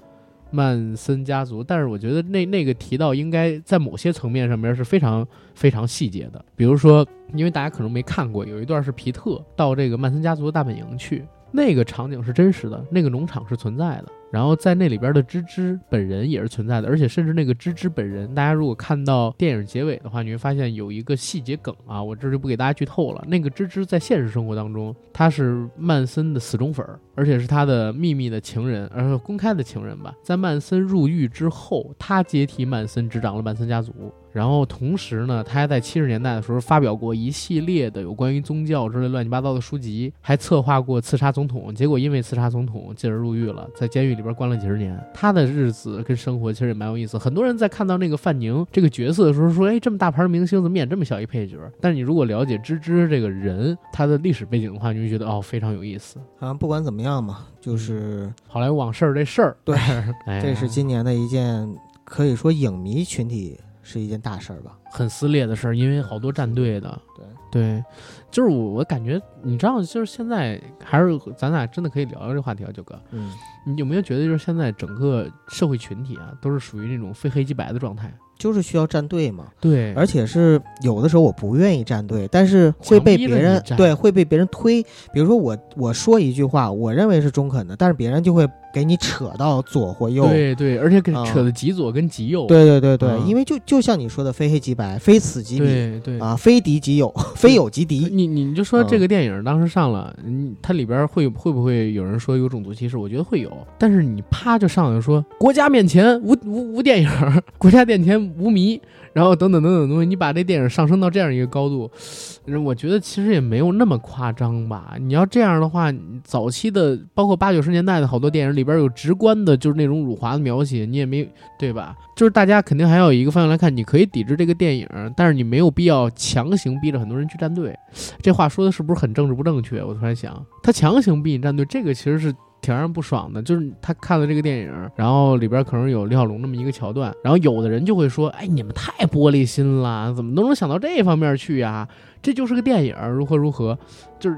A: 曼森家族，但是我觉得那那个提到应该在某些层面上面是非常非常细节的，比如说，因为大家可能没看过，有一段是皮特到这个曼森家族的大本营去，那个场景是真实的，那个农场是存在的，然后在那里边的芝芝本人也是存在的，而且甚至那个芝芝本人，大家如果看到电影结尾的话，你会发现有一个细节梗啊，我这就不给大家剧透了。那个芝芝在现实生活当中，他是曼森的死忠粉，而且是他的秘密的情人，而且公开的情人吧。在曼森入狱之后，他接替曼森执掌了曼森家族。然后同时呢，他还在七十年代的时候发表过一系列的有关于宗教之类乱七八糟的书籍，还策划过刺杀总统，结果因为刺杀总统进而入狱了，在监狱里边关了几十年。他的日子跟生活其实也蛮有意思。很多人在看到那个范宁这个角色的时候说：“哎，这么大牌明星怎么演这么小一配角？”但是你如果了解芝芝这个人他的历史背景的话，你会觉得哦非常有意思。
B: 啊，不管怎么样嘛，就是
A: 好莱坞往事这事儿，
B: 对这是今年的一件可以说影迷群体是一件大事儿吧。
A: 很撕裂的事儿，因为好多战队的。
B: 对
A: 对，就是我我感觉，你知道，就是现在还是咱俩真的可以聊聊这个话题啊，九哥。
B: 嗯，
A: 你有没有觉得，就是现在整个社会群体啊，都是属于那种非黑即白的状态？
B: 就是需要站队嘛，
A: 对
B: 而且是有的时候我不愿意站队，但是会被别人对会被别人推。比如说我我说一句话，我认为是中肯的，但是别人就会给你扯到左或右。
A: 对对，而且给
B: 啊
A: 扯的极左跟极右。
B: 对对对对
A: 嗯
B: 因为就就像你说的，非黑即白，非此即彼
A: 对对
B: 啊，非敌即友，非友即敌。
A: 你你就说
B: 嗯
A: 这个电影当时上了，嗯，它里边会会不会有人说有种族歧视？我觉得会有，但是你啪就上来说国家面前无无无电影，国家面前无迷，然后等等等等东西，你把这电影上升到这样一个高度，我觉得其实也没有那么夸张吧。你要这样的话，早期的包括八九十年代的好多电影里边有直观的，就是那种辱华的描写，你也没对吧？就是大家肯定还要有一个方向来看，你可以抵制这个电影，但是你没有必要强行逼着很多人去站队。这话说的是不是很政治不正确？我突然想，他强行逼你站队，这个其实是挺让人不爽的。就是他看了这个电影，然后里边可能有李小龙那么一个桥段，然后有的人就会说：“哎，你们太玻璃心了，怎么都能想到这方面去呀？这就是个电影，如何如何？”就是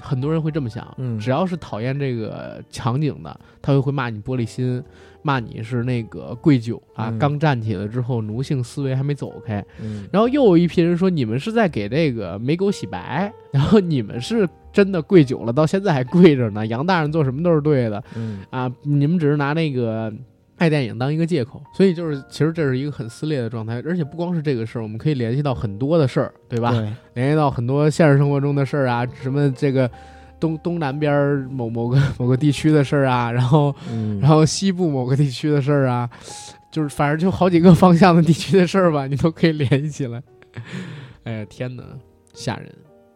A: 很多人会这么想。
B: 嗯
A: 只要是讨厌这个场景的，他就会骂你玻璃心，骂你是那个跪酒啊，
B: 嗯
A: 刚站起来之后奴性思维还没走开。
B: 嗯
A: 然后又有一批人说你们是在给这个美狗洗白，然后你们是真的跪久了，到现在还跪着呢。杨大人做什么都是对的
B: 嗯
A: 啊，你们只是拿那个爱电影当一个借口，所以就是其实这是一个很撕裂的状态，而且不光是这个事儿，我们可以联系到很多的事儿，对吧？
B: 对，
A: 联系到很多现实生活中的事儿啊，什么这个东东南边某某个 某个地区的事儿啊，然后
B: 嗯，
A: 然后西部某个地区的事儿啊，就是反正就好几个方向的地区的事儿吧，你都可以联系起来。哎呀，天哪，吓人，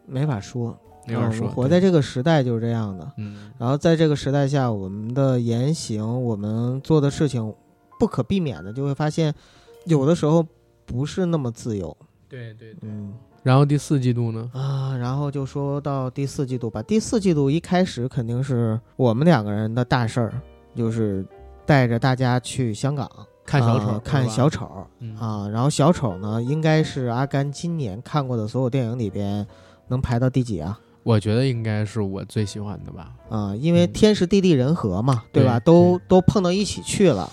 B: 没法说，
A: 没法说。
B: 嗯活在这个时代就是这样的。
A: 嗯，
B: 然后在这个时代下，我们的言行，我们做的事情，不可避免的就会发现，有的时候不是那么自由。
A: 对对。
B: 嗯
A: 然后第四季度呢？
B: 啊，然后就说到第四季度吧。第四季度一开始肯定是我们两个人的大事儿，就是带着大家去香港
A: 看小丑，
B: 啊看小丑
A: 嗯
B: 啊。然后小丑呢，应该是阿甘今年看过的所有电影里边能排到第几啊？
A: 我觉得应该是我最喜欢的吧。
B: 啊，因为
A: 嗯
B: 天时地利人和嘛，对吧？
A: 对
B: 都都碰到一起去了，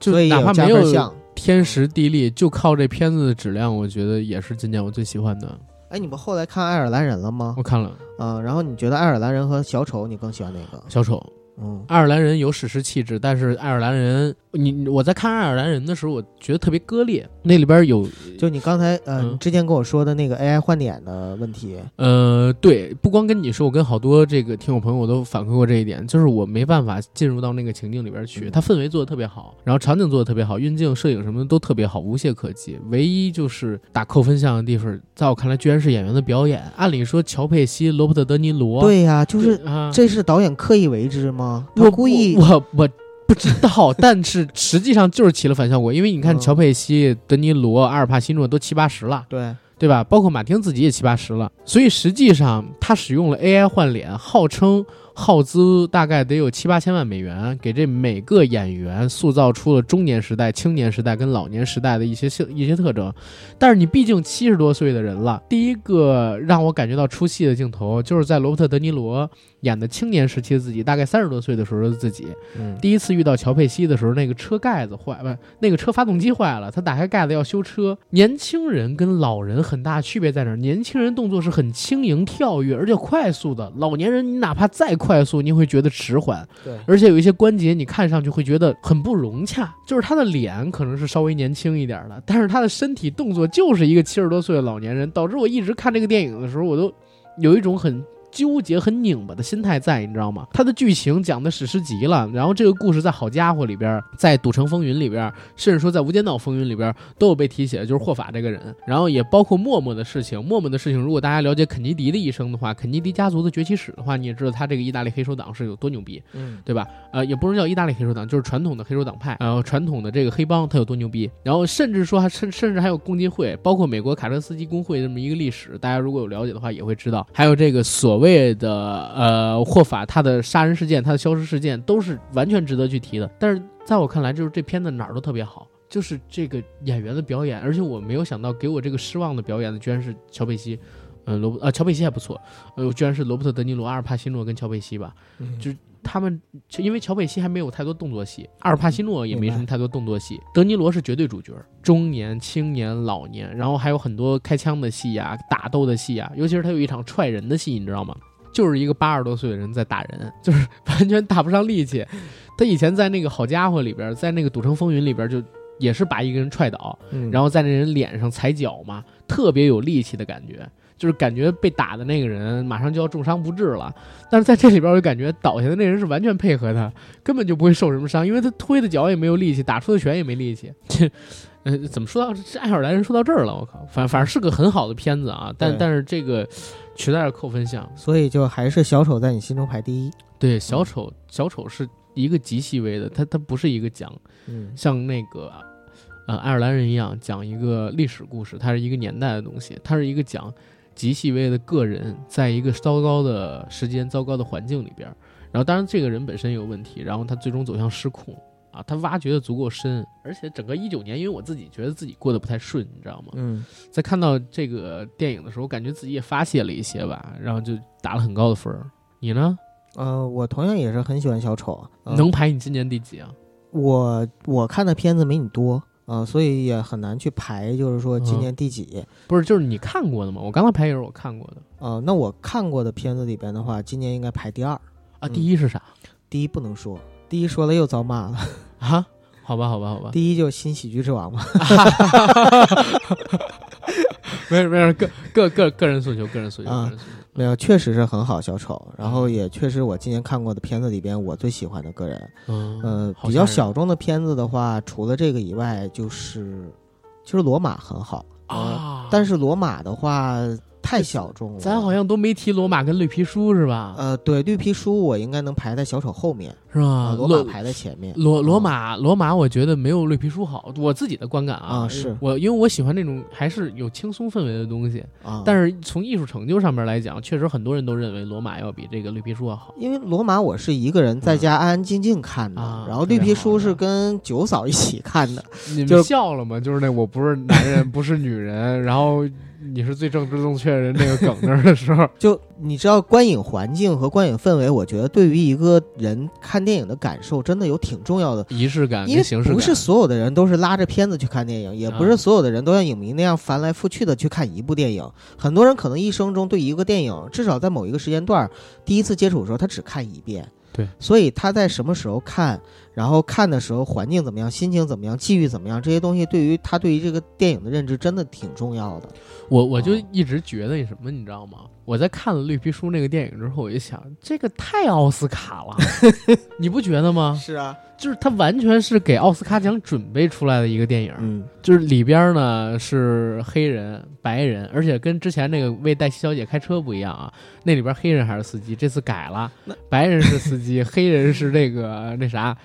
A: 就
B: 所以
A: 哪怕没有
B: 分项。
A: 天时地利，就靠这片子的质量，我觉得也是今年我最喜欢的。
B: 哎，你们后来看爱尔兰人了吗
A: 我？看了
B: 嗯，然后你觉得爱尔兰人和小丑，你更喜欢哪个？
A: 小丑，
B: 嗯
A: 爱尔兰人有史诗气质，但是爱尔兰人，你我在看爱尔兰人的时候，我觉得特别割裂。那里边有，
B: 就你刚才呃，
A: 嗯
B: 你之前跟我说的那个 AI 换脸的问题，
A: 呃，对，不光跟你说，我跟好多这个听友朋友我都反馈过这一点，就是我没办法进入到那个情境里边去。
B: 嗯
A: 它氛围做的特别好，然后场景做的特别好，运镜、摄影什么的都特别好，无懈可击。唯一就是打扣分项的地方，在我看来居然是演员的表演。按理说，乔佩西、罗伯特·德尼罗，
B: 对呀、就是
A: 啊，
B: 这是导演刻意为之吗？他
A: 我
B: 故意
A: 我我我不知道，但是实际上就是起了反效果，因为你看
B: 嗯
A: 乔佩西、德尼罗、阿尔帕西诺都七八十了，
B: 对，
A: 对吧？包括马丁自己也七八十了，所以实际上他使用了 AI 换脸，号称耗资大概得有七八千万美元，给这每个演员塑造出了中年时代、青年时代跟老年时代的一些性一些特征。但是你毕竟七十多岁的人了，第一个让我感觉到出戏的镜头，就是在罗伯特·德尼罗演的青年时期的自己，大概三十多岁的时候的自己，
B: 嗯，
A: 第一次遇到乔佩西的时候，那个车盖子坏，不，那个车发动机坏了，他打开盖子要修车。年轻人跟老人很大区别在哪儿？年轻人动作是很轻盈跳跃，而且快速的；老年人你哪怕再快速，你会觉得迟缓，
B: 对，
A: 而且有一些关节你看上去会觉得很不融洽。就是他的脸可能是稍微年轻一点的，但是他的身体动作就是一个七十多岁的老年人，导致我一直看这个电影的时候，我都有一种很。纠结很拧巴的心态在，你知道吗？它的剧情讲的史诗级了，然后这个故事在《好家伙》里边，在《赌城风云》里边，甚至说在《无间道风云》里边都有被提起的，就是霍法这个人，然后也包括默默的事情。默默的事情，如果大家了解肯尼迪的一生的话，肯尼迪家族的崛起史的话，你也知道他这个意大利黑手党是有多牛逼。
B: 嗯，
A: 对吧？呃，也不能叫意大利黑手党，就是传统的黑手党派，然后传统的这个黑帮，他有多牛逼？然后甚至说还甚甚至还有共济会，包括美国卡车司机工会这么一个历史，大家如果有了解的话，也会知道。还有这个所谓的呃霍法他的杀人事件，他的消失事件，都是完全值得去提的。但是在我看来，就是这片子哪儿都特别好。就是这个演员的表演，而且我没有想到给我这个失望的表演的，居然是乔佩西，嗯，罗布啊乔佩西还不错，呃，居然是罗伯特·德尼罗、阿尔帕西诺跟乔佩西吧。
B: 嗯
A: 就他们因为乔佩西还没有太多动作戏，阿尔帕西诺也没什么太多动作戏，德尼罗是绝对主角，中年、青年、老年，然后还有很多开枪的戏呀、打斗的戏呀，尤其是他有一场踹人的戏，你知道吗？就是一个八十多岁的人在打人，就是完全打不上力气。他以前在那个好家伙里边，在那个赌城风云里边，就也是把一个人踹倒，
B: 嗯，
A: 然后在那人脸上踩脚嘛，特别有力气的感觉，就是感觉被打的那个人马上就要重伤不治了。但是在这里边，我就感觉倒下的那人是完全配合他，根本就不会受什么伤，因为他推的脚也没有力气，打出的拳也没力气。这，呃，怎么说到这爱尔兰人说到这儿了？我靠，反反正是个很好的片子啊，但但是这个实在是扣分项。
B: 所以就还是小丑在你心中排第一。
A: 对，小丑小丑是一个极细微的，他他不是一个讲
B: 嗯
A: 像那个呃爱尔兰人一样讲一个历史故事，它是一个年代的东西，它是一个讲极细微的个人在一个糟糕的时间、糟糕的环境里边，然后当然这个人本身有问题，然后他最终走向失控啊，他挖掘的足够深，而且整个一九年，因为我自己觉得自己过得不太顺，你知道吗？
B: 嗯，
A: 在看到这个电影的时候，感觉自己也发泄了一些吧，然后就打了很高的分儿。你呢？
B: 呃，我同样也是很喜欢小丑，呃
A: 能排你今年第几啊？
B: 我我看的片子没你多啊、呃所以也很难去排，就是说今
A: 嗯
B: 年第几。
A: 不是，就是你看过的吗？我刚才排也是我看过的
B: 呃，那我看过的片子里边的话，今年应该排第二，
A: 啊。
B: 嗯
A: 第一是啥？
B: 第一不能说，第一说了又遭骂了。
A: 啊？好吧，好吧，好吧，
B: 第一就是新喜剧之王嘛。
A: 没事没事，个个个个人诉求，个人诉求，
B: 啊
A: 个人诉求。
B: 没有，确实是很好，小丑。然后也确实我今年看过的片子里边，我最喜欢的个人。
A: 嗯，
B: 呃，比较小众的片子的话，除了这个以外，就是其实罗马很好
A: 啊
B: 但是罗马的话太小众了。
A: 咱好像都没提罗马跟绿皮书是吧？
B: 呃，对绿皮书我应该能排在小丑后面，
A: 是吧
B: 啊，？罗马排在前面。
A: 罗罗
B: 啊
A: 马罗马，我觉得没有绿皮书好。我自己的观感啊，
B: 啊是
A: 我因为我喜欢那种还是有轻松氛围的东西。
B: 啊，
A: 但是从艺术成就上面来讲，确实很多人都认为罗马要比这个绿皮书要好。
B: 因为罗马我是一个人在家安安静静看的，
A: 啊
B: 然后绿皮书是跟九嫂一起看的。
A: 你们笑了吗？就是那我不是男人，不是女人，然后你是最正直正确人那个梗那儿的时候，
B: 就你知道观影环境和观影氛围，我觉得对于一个人看电影的感受真的有挺重要的。
A: 仪式感
B: 因为
A: 跟形式感
B: 不是所有的人都是拉着片子去看电影，也不
A: 啊
B: 是所有的人都像影迷那样翻来覆去的去看一部电影。很多人可能一生中对一个电影，至少在某一个时间段，第一次接触的时候，他只看一遍。
A: 对，
B: 所以他在什么时候看，然后看的时候环境怎么样，心情怎么样，际遇怎么样，这些东西对于他对于这个电影的认知真的挺重要的。
A: 我我就
B: 哦
A: 一直觉得什么，你知道吗？我在看了绿皮书那个电影之后，我就想，这个太奥斯卡了，你不觉得吗？
B: 是啊，
A: 就是它完全是给奥斯卡奖准备出来的一个电影，
B: 嗯，
A: 就是里边呢是黑人、白人，而且跟之前那个为黛西小姐开车不一样啊，那里边黑人还是司机，这次改了，白人是司机，黑人是那个那啥，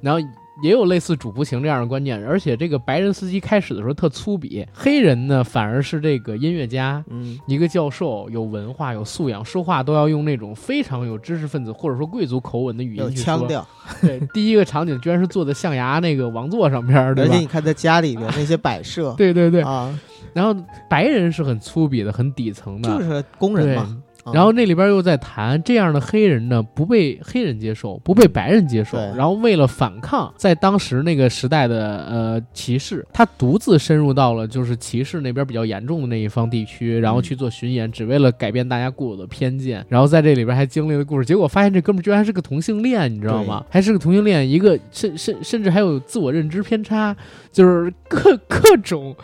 A: 然后。也有类似主仆情这样的观念，而且这个白人司机开始的时候特粗鄙，黑人呢反而是这个音乐家，
B: 嗯，
A: 一个教授，有文化、有素养，说话都要用那种非常有知识分子或者说贵族口吻的语
B: 有
A: 音去说。
B: 腔调，
A: 对，第一个场景居然是坐在象牙那个王座上边儿，对吧
B: 而且？你看他家里边那些摆设，
A: 对对对，
B: 啊，
A: 然后白人是很粗鄙的、很底层的，
B: 就是工人。嘛。啊
A: 然后那里边又在谈这样的黑人呢，不被黑人接受，不被白人接受。然后为了反抗在当时那个时代的呃歧视，他独自深入到了就是歧视那边比较严重的那一方地区，然后去做巡演，只为了改变大家固有的偏见。然后在这里边还经历了故事，结果发现这哥们儿居然还是个同性恋，你知道吗？还是个同性恋，一个甚甚甚至还有自我认知偏差，就是各 各种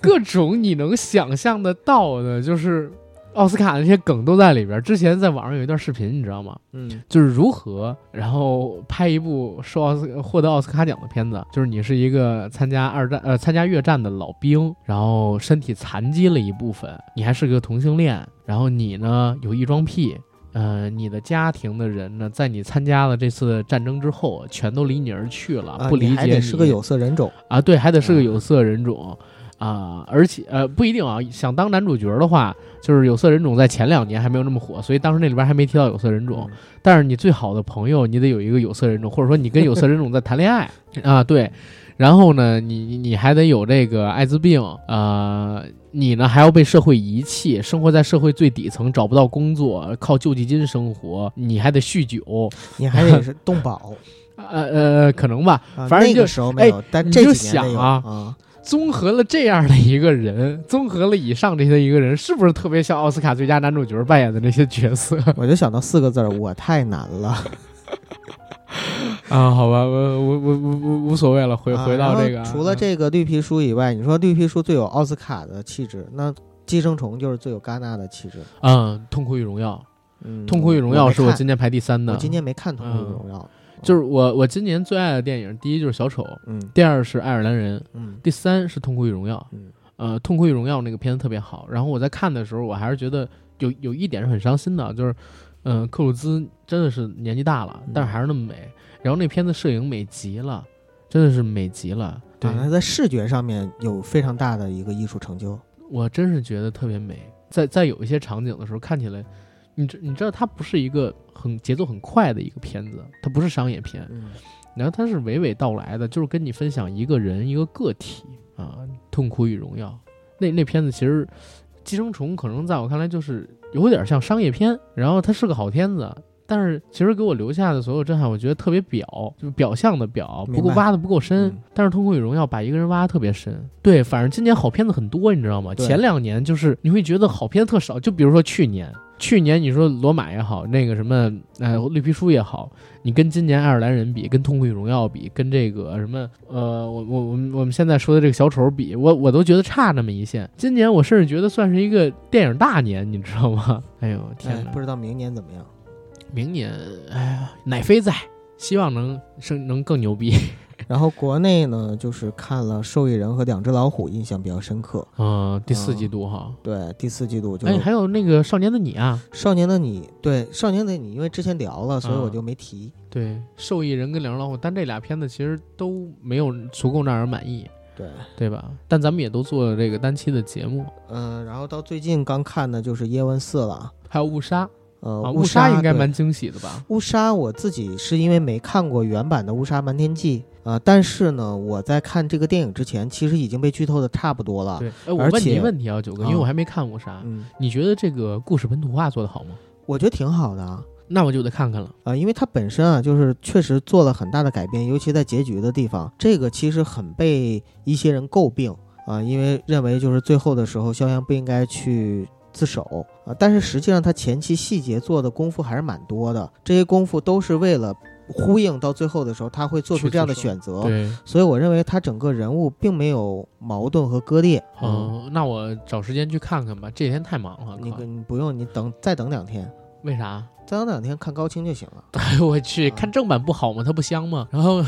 A: 各种你能想象得到的，就是奥斯卡那些梗都在里边。之前在网上有一段视频，你知道吗？
B: 嗯
A: 就是如何然后拍一部受奥斯获得奥斯卡奖的片子，就是你是一个参加二战呃参加越战的老兵，然后身体残疾了一部分，你还是个同性恋，然后你呢有异装癖。呃，你的家庭的人呢，在你参加了这次战争之后，全都离你而去了，
B: 啊
A: 不理解你还。
B: 得是个有色人种，
A: 啊，对，还得是个
B: 嗯
A: 有色人种啊、而且呃不一定啊，想当男主角的话，就是有色人种在前两年还没有那么火，所以当时那里边还没提到有色人种。
B: 嗯
A: 但是你最好的朋友，你得有一个有色人种，或者说你跟有色人种在谈恋爱 啊，对。然后呢，你你你还得有这个艾滋病，呃，你呢还要被社会遗弃，生活在社会最底层，找不到工作，靠救济金生活，你还得酗酒，
B: 你还得是动保。
A: 呃呃，可能吧。
B: 啊
A: 反正就
B: 那个时候没有，但这几年得有
A: 啊，综合了这样的一个人，综合了以上这些一个人，是不是特别像奥斯卡最佳男主角扮演的那些角色
B: 我就想到四个字儿，我太难了。
A: 啊？好吧，我我我我无无所谓了，回
B: 啊
A: 回到这个
B: 除了这个绿皮书以外，你说绿皮书最有奥斯卡的气质，那寄生虫就是最有戛纳的气质。
A: 嗯，《痛苦与荣耀
B: 嗯，》，《
A: 痛苦与荣耀》是我今年排第三的。
B: 我今年没看《痛苦与
A: 嗯
B: 荣耀》，
A: 就是我我今年最爱的电影，第一就是小丑，
B: 嗯
A: 第二是爱尔兰人，
B: 嗯
A: 第三是《痛苦与荣耀》。
B: 嗯
A: 呃，《痛苦与荣耀》那个片子特别好，然后我在看的时候，我还是觉得有有一点是很伤心的，就是，嗯、克鲁兹真的是年纪大了，但是还是那么美。然后那片子摄影美极了，真的是美极了。对，
B: 啊，他在视觉上面有非常大的一个艺术成就。
A: 我真是觉得特别美。在在有一些场景的时候，看起来，你知你知道它不是一个很节奏很快的一个片子，它不是商业片，
B: 嗯
A: 然后它是娓娓道来的，就是跟你分享一个人一个个体啊，痛苦与荣耀。那那片子其实，寄生虫可能在我看来就是有点像商业片，然后它是个好片子，但是其实给我留下的所有震撼，我觉得特别表，就是表象的表，不
B: 明白
A: 够挖的不够深。
B: 嗯
A: 但是痛苦与荣耀把一个人挖的特别深。对，反正今年好片子很多，你知道吗？前两年就是你会觉得好片子特少，就比如说去年。去年你说罗马也好，那个什么呃绿皮书也好，你跟今年爱尔兰人比，跟痛苦与荣耀比，跟这个什么呃我我我们我们现在说的这个小丑比，我我都觉得差那么一线。今年我甚至觉得算是一个电影大年，你知道吗？哎呦天
B: 哎
A: 哪！
B: 不知道明年怎么样。
A: 明年哎呀奶飞在，希望能生能更牛逼。
B: 然后国内呢，就是看了《受益人》和《两只老虎》，印象比较深刻。
A: 嗯，第四季度哈。
B: 对，第四季度就
A: 哎，还有那个少年的你啊，
B: 少年的你，对少年的你，因为之前聊了，所以
A: 嗯
B: 我就没提。
A: 对，受益人跟两只老虎，但这俩片子其实都没有足够让人满意，
B: 对，
A: 对吧？但咱们也都做了这个单期的节目，
B: 嗯、然后到最近刚看的就是《叶问四》了。
A: 还有误杀
B: 呃，
A: 啊，
B: 误
A: 杀应该蛮惊喜的吧？
B: 误杀，我自己是因为没看过原版的《误杀瞒天记》啊、但是呢，我在看这个电影之前，其实已经被剧透的差不多了。
A: 对，哎，我
B: 而
A: 问你一
B: 且
A: 问题啊，九哥，
B: 啊
A: 因为我还没看过啥，
B: 嗯，
A: 你觉得这个故事本土化做得好吗？
B: 我觉得挺好的啊。
A: 那我就得看看了。
B: 啊，因为它本身啊，就是确实做了很大的改变，尤其在结局的地方，这个其实很被一些人诟病啊，因为认为就是最后的时候，肖央不应该去自首啊，但是实际上他前期细节做的功夫还是蛮多的，这些功夫都是为了呼应到最后的时候，他会做出这样的选择，
A: 对，
B: 所以我认为他整个人物并没有矛盾和割裂。
A: 嗯，那我找时间去看看吧。这几天太忙了，
B: 你
A: 靠
B: 你不用，你等再等两天，
A: 为啥？
B: 再等两天看高清就行了。
A: 哎呦我去，
B: 啊
A: 看正版不好吗？它不香吗？然后，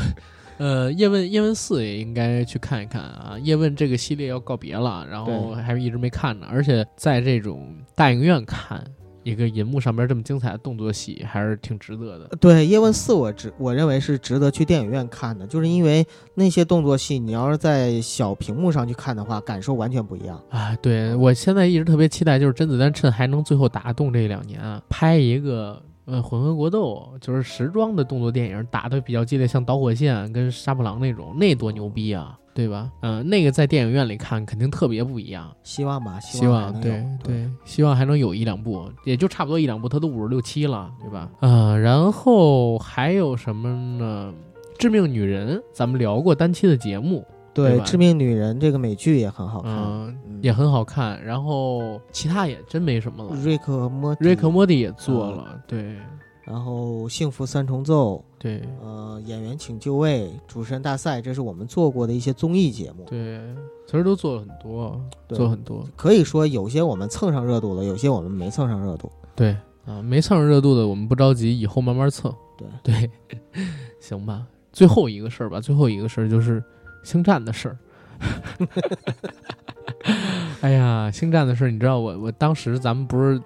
A: 呃，叶问叶问四也应该去看一看啊。叶问这个系列要告别了，然后
B: 对
A: 还一直没看呢。而且在这种大影院看一个银幕上边这么精彩的动作戏，还是挺值得的。
B: 对《叶问四》，我值我认为是值得去电影院看的，就是因为那些动作戏，你要是在小屏幕上去看的话，感受完全不一样。
A: 啊，对我现在一直特别期待，就是甄子丹趁还能最后打动这两年啊，拍一个呃混合国斗，就是时装的动作电影，打的比较激烈，像导火线跟杀破狼那种，那多牛逼啊，对吧？嗯、那个在电影院里看肯定特别不一样。
B: 希望吧，
A: 希
B: 望
A: 对
B: 对
A: 对，希望还能有一两部，也就差不多一两部，他都五十六七了，对吧？啊、然后还有什么呢？致命女人，咱们聊过单期的节目，对
B: 对，《致命女人》这个美剧也很好看，
A: 嗯，
B: 嗯
A: 也很好看。然后其他也真没什么了。
B: 瑞克和莫蒂
A: 瑞克莫蒂也做了，对
B: 然后《幸福三重奏》，
A: 对
B: 呃，演员请就位，主持人大赛，这是我们做过的一些综艺节目。
A: 对，其实都做了很多，
B: 对
A: 做很多。
B: 可以说有些我们蹭上热度了，有些我们没蹭上热度。
A: 对啊，没蹭上热度的我们不着急，以后慢慢蹭。
B: 对
A: 对，行吧。最后一个事儿吧，最后一个事儿就是星战的事儿。哎呀，星战的事儿，你知道我我当时咱们不是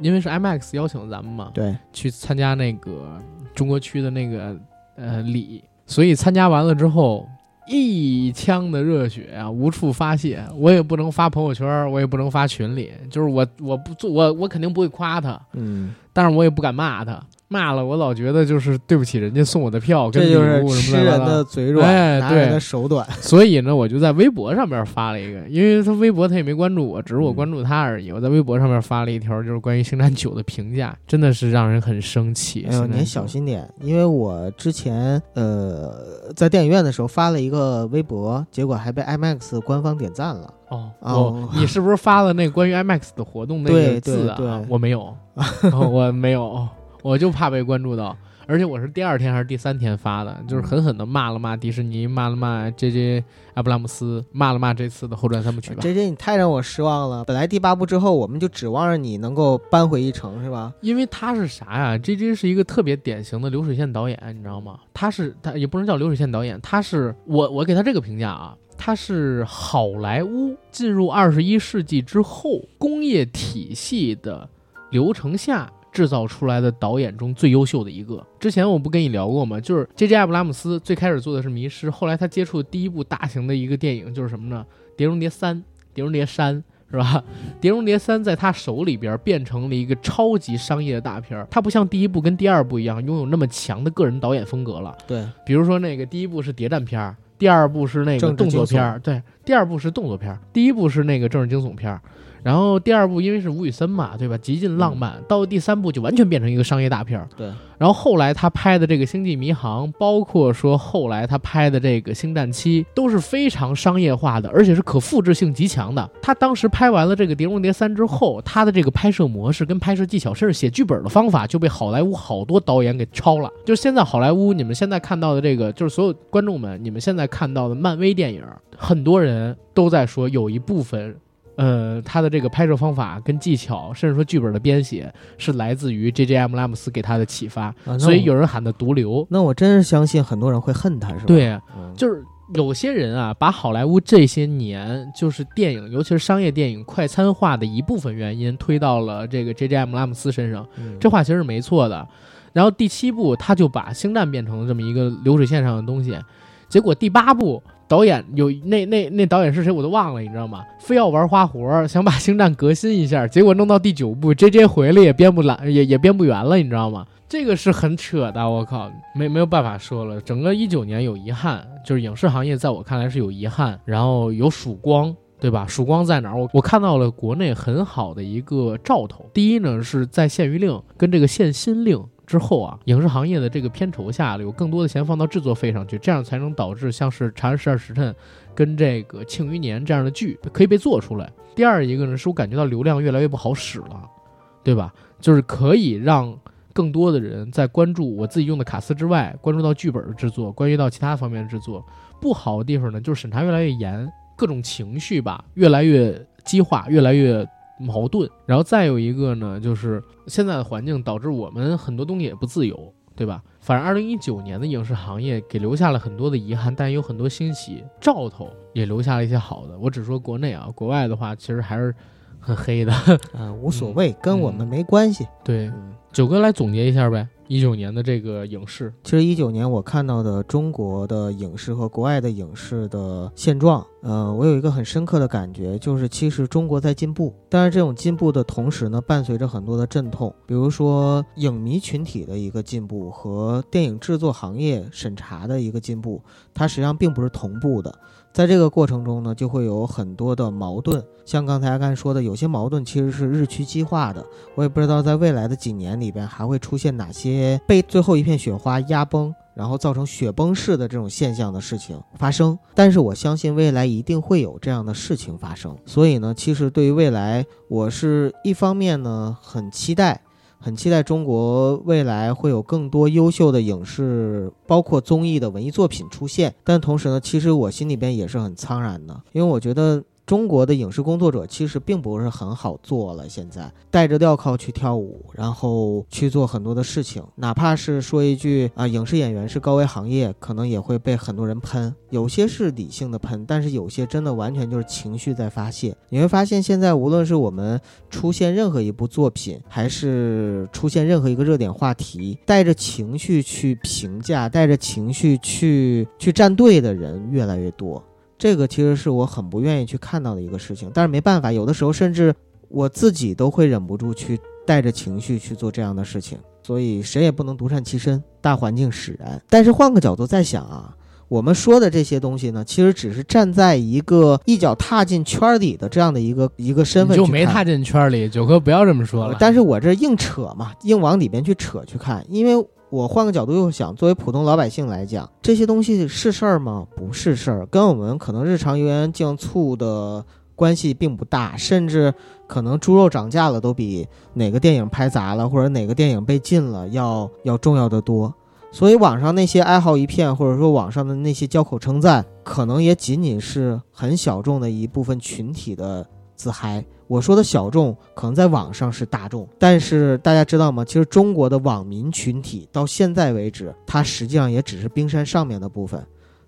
A: 因为是 IMAX 邀请咱们嘛，
B: 对，
A: 去参加那个中国区的那个呃礼，所以参加完了之后，一腔的热血啊无处发泄，我也不能发朋友圈，我也不能发群里，就是我我不做我我肯定不会夸他，
B: 嗯，
A: 但是我也不敢骂他，骂了我老觉得就是对不起人家送我的票跟礼物什
B: 吃人
A: 么的。
B: 的嘴软，
A: 哎对
B: 的手短。
A: 所以呢，我就在微博上面发了一个，因为他微博他也没关注我，只是我关注他而已。我在微博上面发了一条，就是关于《星战九》的评价，真的是让人很生气。
B: 哎呦，您小心点，因为我之前呃在电影院的时候发了一个微博，结果还被 IMAX 官方点赞了。
A: 哦，
B: 哦
A: 你是不是发了那关于 IMAX 的活动那个字啊？
B: 对对
A: 我没有，哦我没有，我就怕被关注到。而且我是第二天还是第三天发的，就是狠狠的骂了骂迪士尼，骂了骂 J.J. 阿布拉姆斯，骂了骂这次的后传三部曲吧。
B: J J，你太让我失望了。本来第八部之后，我们就指望着你能够扳回一城，是吧？
A: 因为他是啥呀？J.J. 是一个特别典型的流水线导演，你知道吗？他是他也不能叫流水线导演，他是我我给他这个评价啊，他是好莱坞进入二十一世纪之后工业体系的流程下制造出来的导演中最优秀的一个。之前我不跟你聊过吗？就是 J.J. 阿布拉姆斯最开始做的是《迷失》，后来他接触的第一部大型的一个电影就是什么呢？《碟中谍三》《碟中谍三》。是吧？《碟中谍三》在他手里边变成了一个超级商业的大片儿，它不像第一部跟第二部一样拥有那么强的个人导演风格了。
B: 对，
A: 比如说那个第一部是谍战片儿，第二部是那个动作片儿，对，第二部是动作片儿，第一部是那个政治惊悚片儿。然后第二部因为是吴宇森嘛，对吧？极尽浪漫。到第三部就完全变成一个商业大片儿。
B: 对。
A: 然后后来他拍的这个《星际迷航》，包括说后来他拍的这个《星战七》，都是非常商业化的，而且是可复制性极强的。他当时拍完了这个《碟中谍三》之后，他的这个拍摄模式跟拍摄技巧，甚至写剧本的方法，就被好莱坞好多导演给抄了。就是现在好莱坞，你们现在看到的这个，就是所有观众们，你们现在看到的漫威电影，很多人都在说有一部分。呃，他的这个拍摄方法跟技巧，甚至说剧本的编写，是来自于 J J M 拉姆斯给他的启发，所以有人喊他毒瘤。
B: 那我真是相信很多人会恨他，是吧？
A: 对，就是有些人啊，把好莱坞这些年就是电影，尤其是商业电影快餐化的一部分原因推到了这个 J J M 拉姆斯身上，这话其实是没错的。然后第七部他就把星战变成了这么一个流水线上的东西，结果第八部。导演有那那那导演是谁我都忘了，你知道吗？非要玩花活，想把星战革新一下，结果弄到第九部，J J 回来也编不来，也也编不圆了，你知道吗？这个是很扯的，我靠，没没有办法说了。整个一九年有遗憾，就是影视行业在我看来是有遗憾，然后有曙光，对吧？曙光在哪儿？我我看到了国内很好的一个兆头。第一呢，是在限娱令跟这个限薪令。之后啊，影视行业的这个片酬下，有更多的钱放到制作费上去，这样才能导致像是《长安十二时辰》跟这个《庆余年》这样的剧可以被做出来。第二一个呢，是我感觉到流量越来越不好使了，对吧？就是可以让更多的人在关注我自己用的卡司之外，关注到剧本的制作，关于到其他方面的制作。不好的地方呢，就是审查越来越严，各种情绪吧越来越激化，越来越。矛盾，然后再有一个呢，就是现在的环境导致我们很多东西也不自由，对吧？反正二零一九年的影视行业给留下了很多的遗憾，但有很多欣喜兆头，也留下了一些好的。我只说国内啊，国外的话其实还是很黑的
B: 啊，无所谓，跟我们没关系。
A: 对，九哥来总结一下呗。一九年的这个影视，
B: 其实一九年我看到的中国的影视和国外的影视的现状，呃，我有一个很深刻的感觉，就是其实中国在进步，但是这种进步的同时呢，伴随着很多的阵痛，比如说影迷群体的一个进步和电影制作行业审查的一个进步，它实际上并不是同步的。在这个过程中呢，就会有很多的矛盾，像刚才阿甘说的，有些矛盾其实是日趋激化的。我也不知道在未来的几年里边还会出现哪些被最后一片雪花压崩，然后造成雪崩式的这种现象的事情发生。但是我相信未来一定会有这样的事情发生。所以呢，其实对于未来，我是一方面呢很期待。很期待中国未来会有更多优秀的影视，包括综艺的文艺作品出现。但同时呢，其实我心里边也是很苍然的，因为我觉得。中国的影视工作者其实并不是很好做了，现在带着镣铐去跳舞，然后去做很多的事情，哪怕是说一句啊，影视演员是高危行业，可能也会被很多人喷。有些是理性的喷，但是有些真的完全就是情绪在发泄。你会发现，现在无论是我们出现任何一部作品，还是出现任何一个热点话题，带着情绪去评价，带着情绪去去站队的人越来越多。这个其实是我很不愿意去看到的一个事情，但是没办法，有的时候甚至我自己都会忍不住去带着情绪去做这样的事情，所以谁也不能独善其身，大环境使然。但是换个角度再想啊，我们说的这些东西呢，其实只是站在一个一脚踏进圈里的这样的一个一个身份，
A: 就没踏进圈里。九哥不要这么说了，
B: 但是我这硬扯嘛，硬往里边去扯去看，因为。我换个角度又想，作为普通老百姓来讲，这些东西是事儿吗？不是事儿，跟我们可能日常油盐酱醋的关系并不大，甚至可能猪肉涨价了都比哪个电影拍砸了或者哪个电影被禁了要要重要的多。所以网上那些哀嚎一片，或者说网上的那些交口称赞，可能也仅仅是很小众的一部分群体的自嗨。我说的小众，可能在网上是大众，但是大家知道吗？其实中国的网民群体到现在为止，它实际上也只是冰山上面的部分，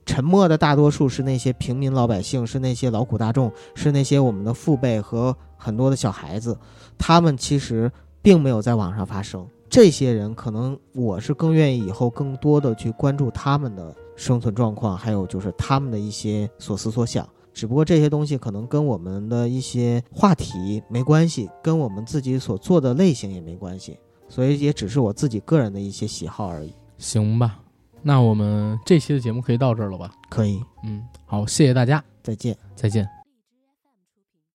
B: 沉默的大多数是那些平民老百姓，是那些劳苦大众，是那些我们的父辈和很多的小孩子，他们其实并没有在网上发声。这些人可能我是更愿意以后更多的去关注他们的生存状况，还有就是他们的一些所思所想。只不过这些东西可能跟我们的一些话题没关系，跟我们自己所做的类型也没关系，所以也只是我自己个人的一些喜好而已。
A: 行吧，那我们这期的节目可以到这儿了吧？
B: 可以，
A: 嗯，好，谢谢大家，
B: 再见，
A: 再见。